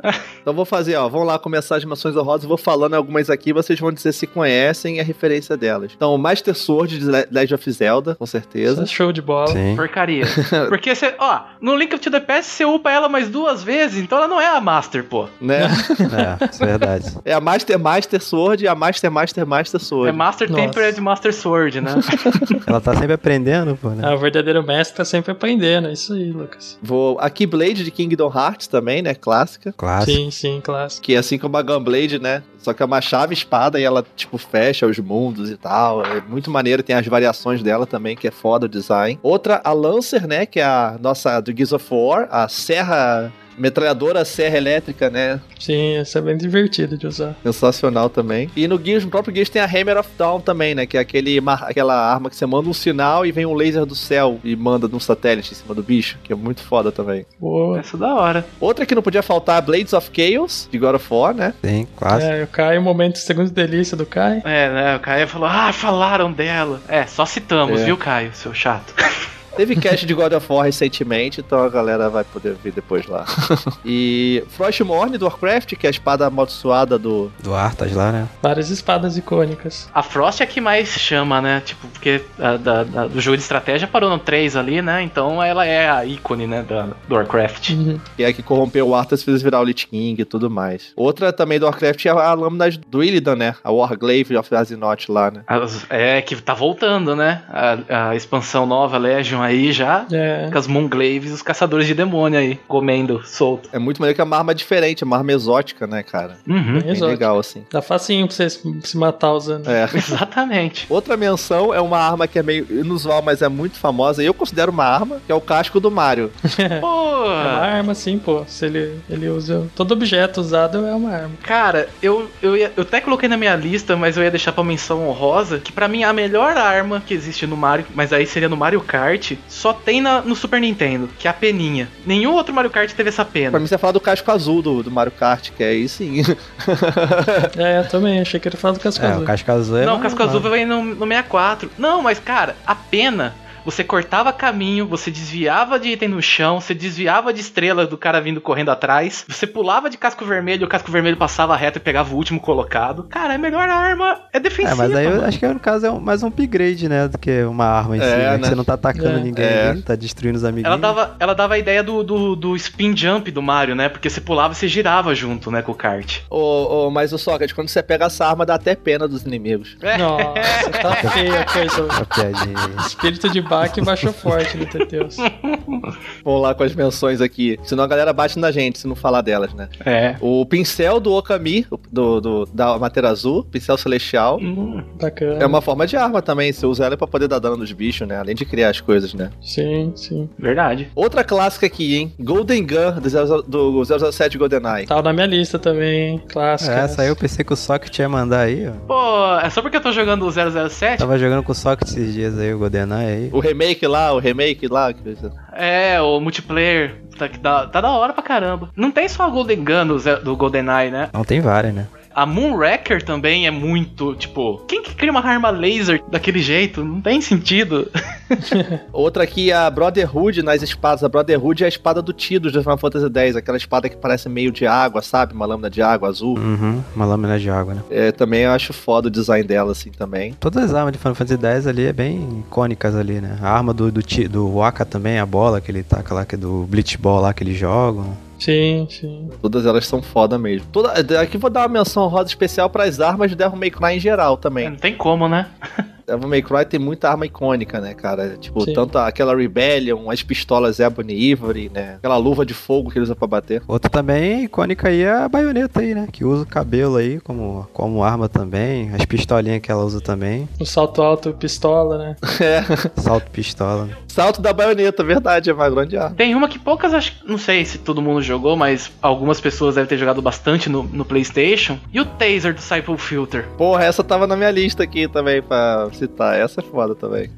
Então vou fazer, ó. Vamos lá começar as menções honrosas. Vou falando algumas aqui, vocês vão dizer se conhecem a referência delas. Então, Master Sword de Le- Legend of Zelda, com certeza. Show de bola. Sim. Porcaria. Porque você, ó, no Link to the Past você upa ela mais duas vezes, então ela não é a Master, pô. Né? É, isso é verdade. É a Master Master Sword e a Master Master Master Sword. É Master Nossa. Tempered Master Sword, né? Ela tá sempre aprendendo, pô, né? Ah, o verdadeiro mestre tá sempre aprendendo. É isso aí, Lucas. Vou. A Keyblade de Kingdom Hearts também, né? Clássica. Clássico. Sim, sim, clássico. Que é assim como a Gunblade, né? Só que é uma chave espada e ela, tipo, fecha os mundos e tal. É muito maneiro, tem as variações dela também, que é foda o design. Outra, a Lancer, né? Que é a nossa do Gears of War, a serra. Metralhadora serra elétrica, né? Sim, isso é bem divertido de usar. Sensacional também. E no Gears, no próprio Gears tem a Hammer of Dawn também, né? Que é aquele, mar- aquela arma que você manda um sinal e vem um laser do céu e manda num satélite em cima do bicho, que é muito foda também. Boa. Essa é da hora. Outra que não podia faltar, Blades of Chaos, de God of War, né? Sim, clássico. É, o Kai, o momento segundo delícia do Kai. É, né? O Caio falou, ah, falaram dela. É, só citamos, É. viu, Caio, seu chato. Teve cast de God of War recentemente, então a galera vai poder ver depois lá. e Frostmourne do Warcraft, que é a espada amaldiçoada do. Do Arthas lá, né? Várias espadas icônicas. A Frost é a que mais chama, né? Tipo, porque a da- da- do jogo de estratégia parou no 3 ali, né? Então ela é a ícone, né, da, do Warcraft. Uhum. que é a que corrompeu o Arthas e fez virar o Lich King e tudo mais. Outra também do Warcraft é a lâmina do Illidan, né? A Warglaive of Azinot lá, né? As- é, que tá voltando, né? A, a expansão nova Legion aí já. É. Com as Moonglaves, os caçadores de demônio aí, comendo solto. É muito maneiro que é uma arma diferente, é uma arma exótica, né, cara? Uhum, Bem Exótico. legal, assim. Dá facinho pra você se matar usando. É. exatamente. Outra menção é uma arma que é meio inusual, mas é muito famosa, e eu considero uma arma, que é o casco do Mario. Pô, É uma arma, sim, pô. Se ele, ele usa. Todo objeto usado é uma arma. cara, eu, eu, ia- eu até coloquei na minha lista, mas eu ia deixar pra menção honrosa, que pra mim a melhor arma que existe no Mario, mas aí seria no Mario Kart, só tem na- no Super Nintendo, que é a peninha. Nenhum outro Mario Kart teve essa Pra pena. mim, você fala do casco azul do, do Mario Kart, que é aí sim. É, eu também. Achei que ele falava do casco É, azul. o Casco Azul é. Não, o Casco Azul veio no, no 64. Não, mas cara, a pena. Você cortava caminho, você desviava de item no chão, você desviava de estrela do cara vindo correndo atrás, você pulava de casco vermelho, o casco vermelho passava reto e pegava o último colocado. Cara, a melhor arma é defensiva. É, mas aí eu acho que no caso é um- mais um upgrade, né? Do que uma arma em si, É, né? né? Que você não tá atacando É. ninguém É. tá destruindo os amiguinhos. Ela dava, ela dava a ideia do, do, do spin jump do Mario, né? Porque você pulava e você girava junto, né, com o kart. Ô, ô, mas o Sócrates, quando você pega essa arma, dá até pena dos inimigos. Nossa, tá feia a coisa. Espírito de Bach baixou forte no Teteus. Vamos lá com as menções aqui. Senão a galera bate na gente se não falar delas, né? É. O pincel do Okami, do, do- da matéria azul, pincel celestial. Hum, Bacana. É uma forma de arma também, você usa ela pra poder dar dano nos bichos, né? Além de criar as coisas, né? Sim, sim. verdade. Outra clássica aqui, hein? Golden Gun do, 0, do 007 GoldenEye. Tava na minha lista também, hein? Clássica. É, essa aí eu pensei que o Socket ia mandar aí, ó. Pô, é só porque eu tô jogando o 007? Tava jogando com o Socket esses dias aí, o GoldenEye aí. O remake lá, o remake lá. que- É, o multiplayer. Tá, que dá- tá da hora pra caramba. Não tem só a Golden Gun do, do GoldenEye, né? Não tem várias, né? A Moonraker também é muito, tipo... Quem que cria uma arma laser daquele jeito? Não tem sentido. Outra aqui, a Brotherhood nas espadas. A Brotherhood é a espada do Tidus do Final Fantasy X. Aquela espada que parece meio de água, sabe? Uma lâmina de água azul. Uhum, uma lâmina de água, né? É, também eu acho foda o design dela, assim, também. Todas as armas de Final Fantasy X ali é bem icônicas ali, né? A arma do, do, do Waka também, a bola que ele taca lá, que é do Blitz Ball lá que eles jogam. Sim, sim. Todas elas são foda mesmo. Toda, aqui vou dar uma menção rosa especial para as armas de Devil May Cry em geral também. Não tem como, né? Devil May Cry tem muita arma icônica, né, cara? Tipo, Sim. tanto aquela Rebellion, as pistolas Ebony Ivory, né? Aquela luva de fogo que ele usa pra bater. Outra também icônica aí é a baioneta aí, né? Que usa o cabelo aí como, como arma também. As pistolinhas que ela usa também. O salto alto, pistola, né? É. Salto pistola. né? Salto da baioneta, verdade, é uma grande arma. Tem uma que poucas, acho, não sei se todo mundo jogou, mas algumas pessoas devem ter jogado bastante no, no PlayStation. E o Taser do Cycle Filter. Porra, essa tava na minha lista aqui também pra citar. Essa é foda também.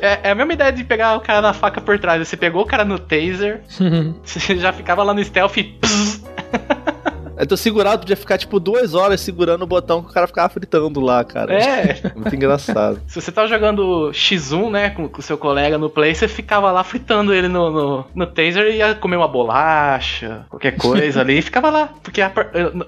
É, é a mesma ideia de pegar o cara na faca por trás. Você pegou o cara no Taser, você já ficava lá no stealth e. pss, Aí tu segurava, tu podia ficar tipo duas horas segurando o botão que o cara ficava fritando lá, cara. É. Muito engraçado. Se você tava jogando X1, né, com o seu colega no Play, você ficava lá fritando ele no, no, no taser e ia comer uma bolacha, qualquer coisa ali, e ficava lá. Porque a-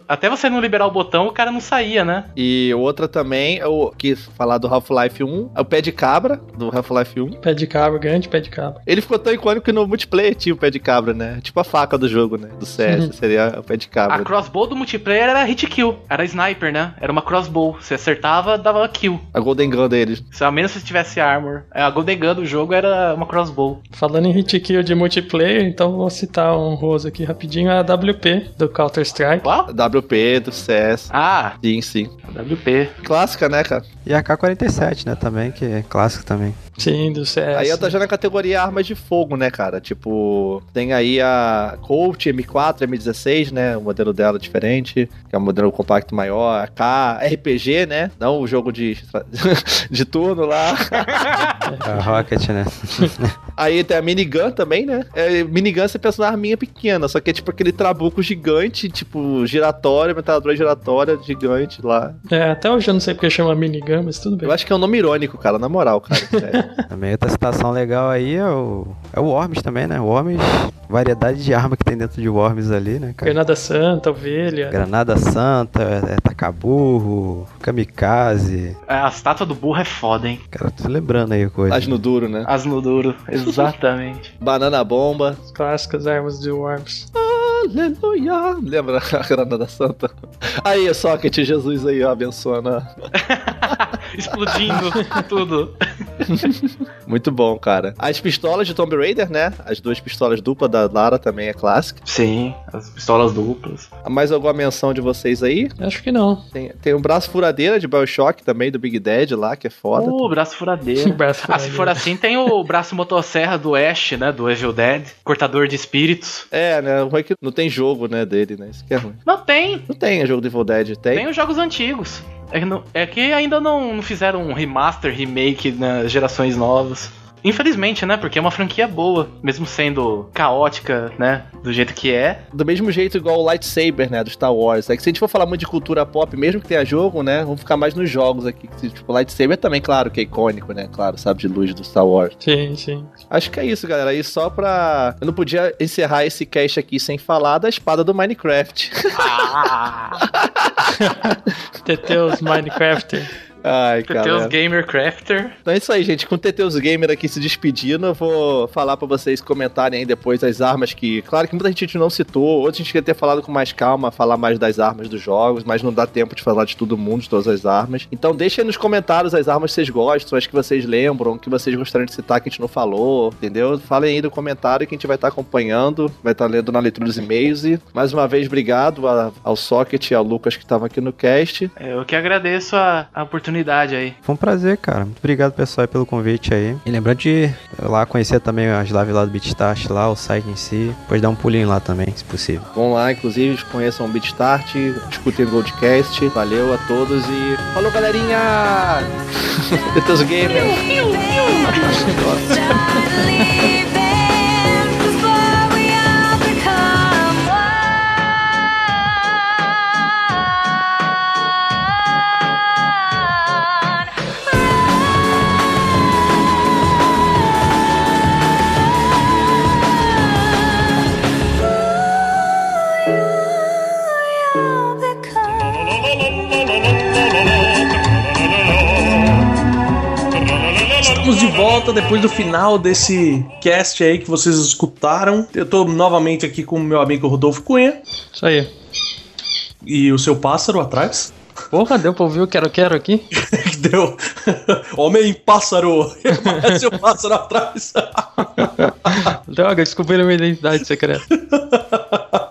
até você não liberar o botão, o cara não saía, né? E outra também, eu quis falar do Half-Life 1, é o pé de cabra do Half-Life 1. Pé de cabra, grande pé de cabra. Ele ficou tão icônico que no multiplayer tinha o pé de cabra, né? Tipo a faca do jogo, né? Do CS, Uhum. seria o pé de A cabra. Crossbow do multiplayer era hit kill, era sniper, né? Era uma crossbow. Você acertava, dava kill. A Golden Gun deles. Se, a menos se tivesse armor. É, A Golden Gun do jogo era uma crossbow. Falando em hit kill de multiplayer, então vou citar um roso aqui rapidinho, a WP do Counter-Strike. Qual? WP do CS. Ah, Sim, sim. WP. Clássica, né, cara? E a K-47, né, também, que é clássico também. Sim, do CS. Aí eu tô já na categoria armas de fogo, né, cara? Tipo, tem aí a Colt M4, M16, né? O modelo dela é diferente, que é um modelo compacto maior. A K, RPG, né? Não o jogo de, de turno lá. A Rocket, né? Aí tem a minigun também, né? É, minigun você pensa numa arminha pequena, só que é tipo aquele trabuco gigante, tipo giratória, metralhadora giratória gigante lá. É, até hoje eu não sei porque chama minigun, mas tudo bem. Eu acho que é um nome irônico, cara, na moral, cara. sério. Também outra citação legal aí é o, é o Worms também, né? Worms, variedade de arma que tem dentro de Worms ali, né, cara? Granada Santa, Ovelha. Granada Santa, é, tacaburro, kamikaze. É, A estátua do burro é foda, hein? Cara, tô lembrando aí coisa. As no duro, né? As no duro. Exatamente. Banana bomba. As clássicas armas de Worms. Aleluia! Lembra a Granada Santa? Aí, Socket, Jesus aí, ó, abençoando. Explodindo tudo. Muito bom, cara. As pistolas de Tomb Raider, né? As duas pistolas duplas da Lara também é clássica. Sim, as pistolas duplas. Mais alguma menção de vocês aí? Acho que não. Tem, tem um braço furadeira de Bioshock também, do Big Dead lá, que é foda. Uh, braço furadeiro. Braço Ah, se for assim, tem o braço motosserra do Ash, né? Do Evil Dead. Cortador de espíritos. É, né? O ruim é que não tem jogo, né, dele, né? Isso que é ruim. Não tem. Não tem jogo do Evil Dead, tem? Tem os jogos antigos. É que, não- é que ainda não, não fizeram um remaster, remake nas gerações novas. Infelizmente, né? Porque é uma franquia boa, mesmo sendo caótica, né? Do jeito que é. Do mesmo jeito igual o Lightsaber, né, do Star Wars. É que se a gente for falar muito de cultura pop, mesmo que tenha jogo, né, vamos ficar mais nos jogos aqui. que, Tipo, o Lightsaber também, claro, que é icônico, né, claro, sabe, de luz do Star Wars. Sim, sim. Acho que é isso, galera. Aí só pra... Eu não podia encerrar esse cast aqui sem falar da espada do Minecraft. Ah! Teteus Minecraft. Ai, cara. os Gamer Crafter. Então é isso aí, gente. Com o Teteus Gamer aqui se despedindo, eu vou falar pra vocês comentarem aí depois as armas que. Claro que muita gente não citou, outros a gente queria ter falado com mais calma, falar mais das armas dos jogos, mas não dá tempo de falar de todo mundo, de todas as armas. Então deixem aí nos comentários as armas que vocês gostam, as que vocês lembram, que vocês gostariam de citar que a gente não falou, entendeu? Falem aí no comentário que a gente vai estar acompanhando, vai estar lendo na leitura dos e-mails. E mais uma vez, obrigado a- ao Socket e ao Lucas que estavam aqui no cast. Eu que agradeço a, a oportunidade aí. Foi um prazer, cara. Muito obrigado, pessoal, pelo convite aí. E lembrando de lá conhecer também as lives lá do Beatstart, lá, o site em si. Depois dar um pulinho lá também, se possível. Vão lá, inclusive, conheçam o Beatstart, escutem o Goldcast. Valeu a todos e. Falou, galerinha! Teteus Gamer! Depois do final desse cast aí que vocês escutaram. Eu tô novamente aqui com o meu amigo Rodolfo Cunha Isso aí. e o seu pássaro atrás. Porra, deu pra ouvir o quero quero aqui? Deu. Homem pássaro! É seu pássaro atrás. Droga, descobriram minha identidade secreta.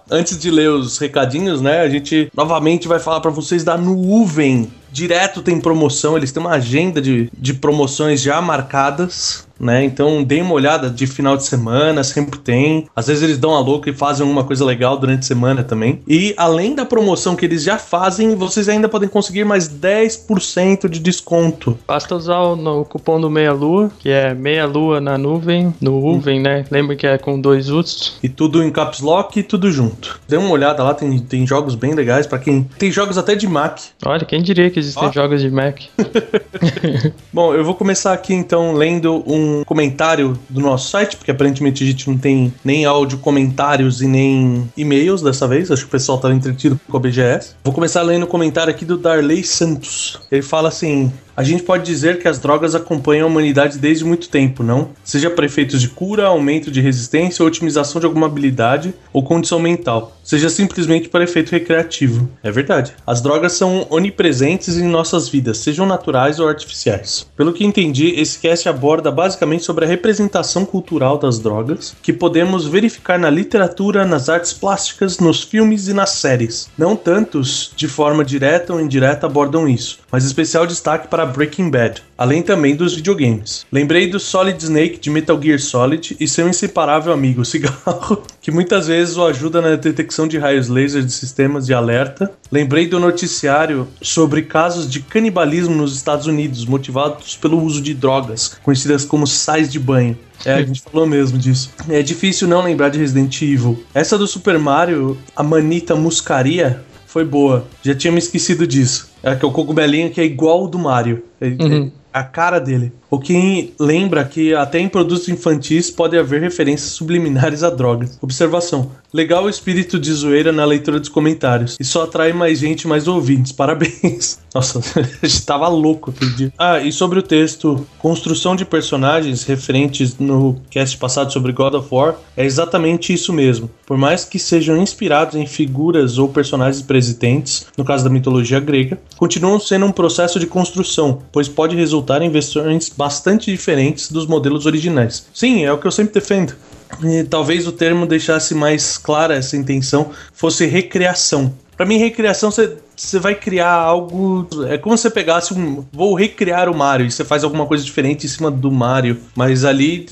Antes de ler os recadinhos, né? A gente novamente vai falar pra vocês da Nuvem. Direto tem promoção, eles têm uma agenda de, de promoções já marcadas. Né? Então deem uma olhada de final de semana, sempre tem. Às vezes eles dão a louca e fazem alguma coisa legal durante a semana também. E além da promoção que eles já fazem, vocês ainda podem conseguir mais 10% de desconto. Basta usar o, cupom do Meia Lua, que é Meia Lua na nuvem, no Uven, né? Lembra que é com dois U's. E tudo em caps lock e tudo junto. Dê uma olhada lá, tem, tem jogos bem legais pra quem. Tem jogos até de Mac. Olha, quem diria que existem Ó. jogos de Mac? Bom, eu vou começar aqui então lendo um comentário do nosso site, porque aparentemente a gente não tem nem áudio, comentários e nem e-mails dessa vez. Acho que o pessoal estava entretido com a BGS. Vou começar lendo o comentário aqui do Darley Santos. Ele fala assim: A gente pode dizer que as drogas acompanham a humanidade desde muito tempo, não? Seja para efeitos de cura, aumento de resistência, otimização de alguma habilidade ou condição mental. Seja simplesmente para efeito recreativo. É verdade. As drogas são onipresentes em nossas vidas, sejam naturais ou artificiais. Pelo que entendi, esse cast aborda basicamente sobre a representação cultural das drogas, que podemos verificar na literatura, nas artes plásticas, nos filmes e nas séries. Não tantos, de forma direta ou indireta, abordam isso, mas especial destaque para Breaking Bad, além também dos videogames. Lembrei do Solid Snake de Metal Gear Solid e seu inseparável amigo cigarro, que muitas vezes o ajuda na detecção de raios laser de sistemas de alerta. Lembrei do noticiário sobre casos de canibalismo nos Estados Unidos, motivados pelo uso de drogas, conhecidas como sais de banho. É, a gente falou mesmo disso. É difícil não lembrar de Resident Evil. Essa do Super Mario, a Manita Muscaria, foi boa. Já tinha me esquecido disso. É que é o cogumelinho que é igual ao do Mario. Uhum. é a cara dele. O que lembra que até em produtos infantis pode haver referências subliminares a drogas. Observação. Legal o espírito de zoeira na leitura dos comentários. Isso atrai mais gente, mais ouvintes. Parabéns. Nossa, a gente tava louco aquele dia. Ah, e sobre o texto Construção de personagens referentes no cast passado sobre God of War, é exatamente isso mesmo. Por mais que sejam inspirados em figuras ou personagens presidentes, no caso da mitologia grega, continuam sendo um processo de construção, pois pode resultar em versões bastante diferentes dos modelos originais. Sim, é o que eu sempre defendo. E talvez o termo deixasse mais clara essa intenção fosse recriação. Pra mim, recriação você você vai criar algo. É como se você pegasse um. Vou recriar o Mario e você faz alguma coisa diferente em cima do Mario. Mas ali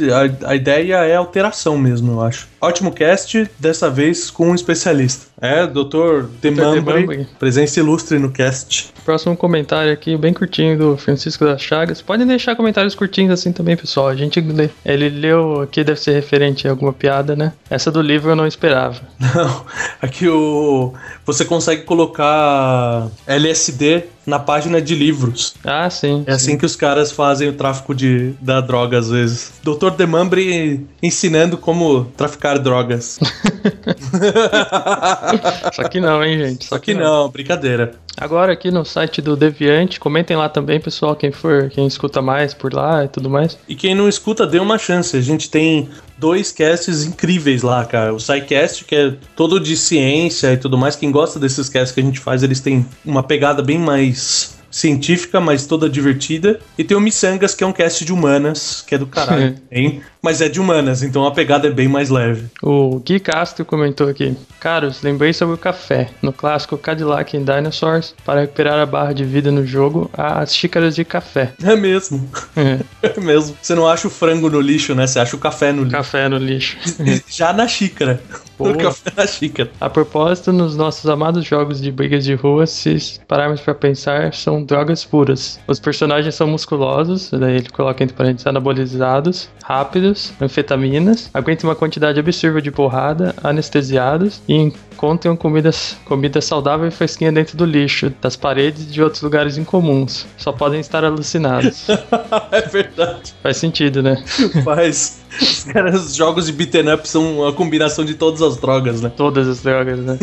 a, a ideia é alteração mesmo, eu acho. Ótimo cast, dessa vez com um especialista. É, Dr. Demambre, Demambre. presença ilustre no cast. Próximo comentário aqui, bem curtinho, do Francisco das Chagas. Podem deixar comentários curtinhos assim também, pessoal. A gente lê. Ele leu aqui, deve ser referente a alguma piada, né? Essa do livro eu não esperava. Não, aqui o. Você consegue colocar LSD na página de livros. Ah, sim. É assim que os caras fazem o tráfico de, da droga às vezes. Dr. Demambre ensinando como traficar drogas. Só que não, hein, gente? Só que não, brincadeira. Agora aqui no site do Deviante, comentem lá também, pessoal, quem for, quem escuta mais por lá e tudo mais. E quem não escuta, dê uma chance. A gente tem dois casts incríveis lá, cara. O SciCast, que é todo de ciência e tudo mais. Quem gosta desses casts que a gente faz, eles têm uma pegada bem mais científica, mas toda divertida. E tem o Missangas, que é um cast de humanas, que é do caralho, hein? Mas é de humanas, então a pegada é bem mais leve. O Gui Castro comentou aqui. Caros, lembrei sobre o café. No clássico Cadillac em Dinosaurs, para recuperar a barra de vida no jogo, há as xícaras de café. É mesmo. É, É mesmo. Você não acha o frango no lixo, né? Você acha o café no lixo. café no lixo. Já na xícara. Boa. O café na xícara. A propósito, nos nossos amados jogos de brigas de rua, se pararmos pra pensar, são drogas puras. Os personagens são musculosos, daí ele coloca entre parênteses anabolizados, rápidos, anfetaminas, aguentam uma quantidade absurda de porrada, anestesiados e encontram comidas, comida saudável e fresquinha dentro do lixo, das paredes e de outros lugares incomuns. Só podem estar alucinados. é verdade. Faz sentido, né? Mas os caras, os jogos de beaten up são a combinação de todas as drogas, né? Todas as drogas, né?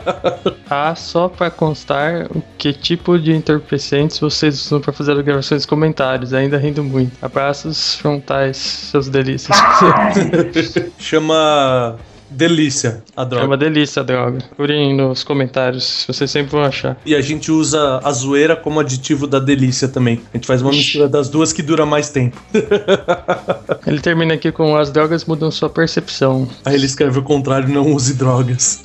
ah, só pra constar que tipo de entorpecentes vocês usam pra fazer as gravações e comentários. Ainda rindo muito. Abraços frontais, seus delícias. Chama Delícia a droga. é uma delícia a droga. Procurem nos comentários, vocês sempre vão achar. E a gente usa a zoeira como aditivo da delícia também. A gente faz uma mistura das duas que dura mais tempo. Ele termina aqui com as drogas mudam sua percepção. Aí ele escreve o contrário, não use drogas.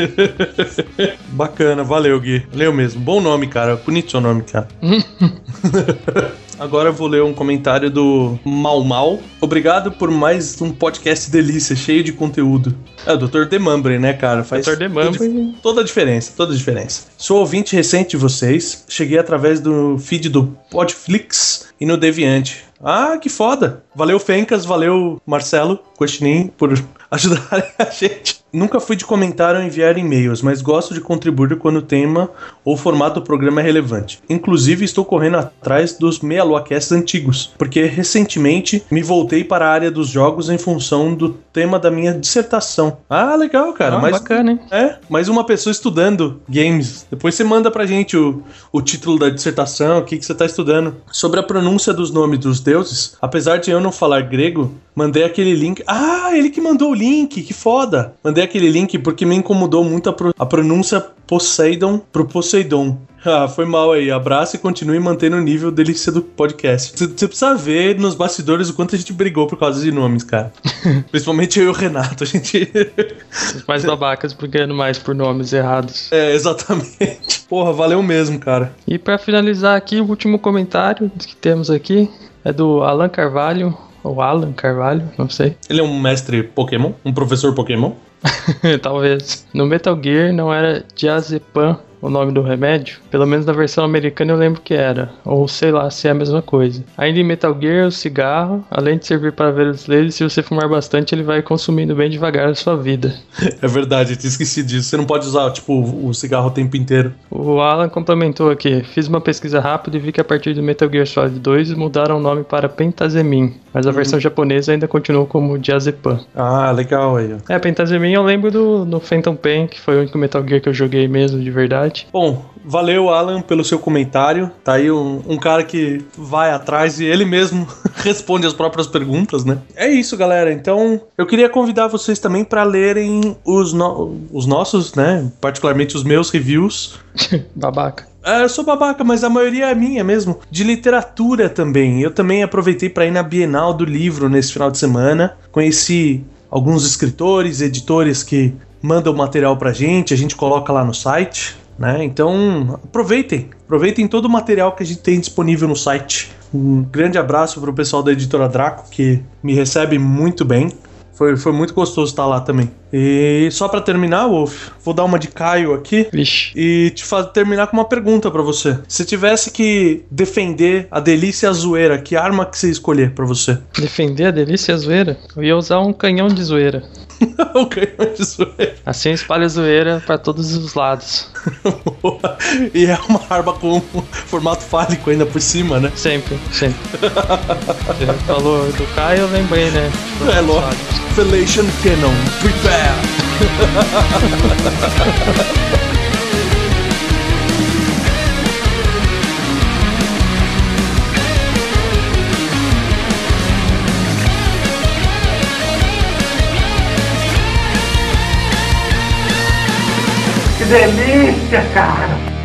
Bacana, valeu, Gui. Leu mesmo. Bom nome, cara. Bonito seu nome, cara. Agora eu vou ler um comentário do Mal Mal. Obrigado por mais um podcast delícia, cheio de conteúdo. É o Dr. Demambre, né, cara? Faz Dr. Demambre. toda- a diferença, toda a diferença. Sou ouvinte recente de vocês. Cheguei através do feed do Podflix e no Deviante. Ah, que foda! Valeu, Fencas, valeu, Marcelo, Costinim, por ajudarem a gente. Nunca fui de comentar ou enviar e-mails, mas gosto de contribuir quando o tema ou formato do programa é relevante. Inclusive, estou correndo atrás dos Meia Lua Casts antigos, porque recentemente me voltei para a área dos jogos em função do tema da minha dissertação. Ah, legal, cara. Ah, bacana, hein? é, mais uma pessoa estudando games. Depois você manda pra gente o, o título da dissertação, o que, que você tá estudando. Sobre a pronúncia dos nomes dos deuses, apesar de eu não falar grego, mandei aquele link. Ah, ele que mandou o link, que foda! Mandei aquele link porque me incomodou muito a, pro- a pronúncia Poseidon pro Poseidon. Ah, foi mal aí. Abraço e continue mantendo o nível delícia do podcast. Você precisa ver nos bastidores o quanto a gente brigou por causa de nomes, cara. Principalmente eu e o Renato. A gente. Os mais babacas brigando mais por nomes errados. É, exatamente. Porra, valeu mesmo, cara. E pra finalizar aqui, o último comentário que temos aqui é do Alan Carvalho, ou Alan Carvalho, não sei. Ele é um mestre Pokémon? Um professor Pokémon? Talvez. No Metal Gear não era diazepam o nome do remédio? Pelo menos na versão americana eu lembro que era. Ou sei lá se é a mesma coisa. Ainda em Metal Gear, o cigarro, além de servir para ver os leis, se você fumar bastante, ele vai consumindo bem devagar a sua vida. É verdade, eu tinha esquecido disso. Você não pode usar, tipo, o cigarro o tempo inteiro. O Alan complementou aqui: fiz uma pesquisa rápida e vi que a partir do Metal Gear Solid 2 mudaram o nome para Pentazemin, mas a versão japonesa ainda continuou como diazepam. Ah, legal aí. É, Pentazemin eu lembro do, do Phantom Pain, que foi o único Metal Gear que eu joguei mesmo de verdade. Bom, valeu, Alan, pelo seu comentário. Tá aí um, um cara que vai atrás e ele mesmo responde as próprias perguntas, né? É isso, galera. Então, eu queria convidar vocês também para lerem os, no- os nossos, né? Particularmente os meus reviews Babaca. É, eu sou babaca, mas a maioria é minha mesmo. De literatura também. Eu também aproveitei para ir na Bienal do Livro nesse final de semana. Conheci alguns escritores, editores que mandam material pra gente, a gente coloca lá no site. Né? Então, aproveitem. Aproveitem todo o material que a gente tem disponível no site. Um grande abraço pro pessoal da editora Draco, que me recebe muito bem. Foi, foi muito gostoso estar lá também. E só pra terminar, Wolf, vou dar uma de Caio aqui Vixe. e te terminar com uma pergunta pra você. Se tivesse que defender a delícia e a zoeira, que arma que você escolher pra você? Defender a delícia e a zoeira? Eu ia usar um canhão de zoeira. o canhão de zoeira. Assim espalha zoeira pra todos os lados. e é uma arma com formato fálico ainda por cima, né? Sempre, sempre. Você falou do Caio, eu lembrei, né? É lógico. Felation Cannon, prepare! Que delícia, cara!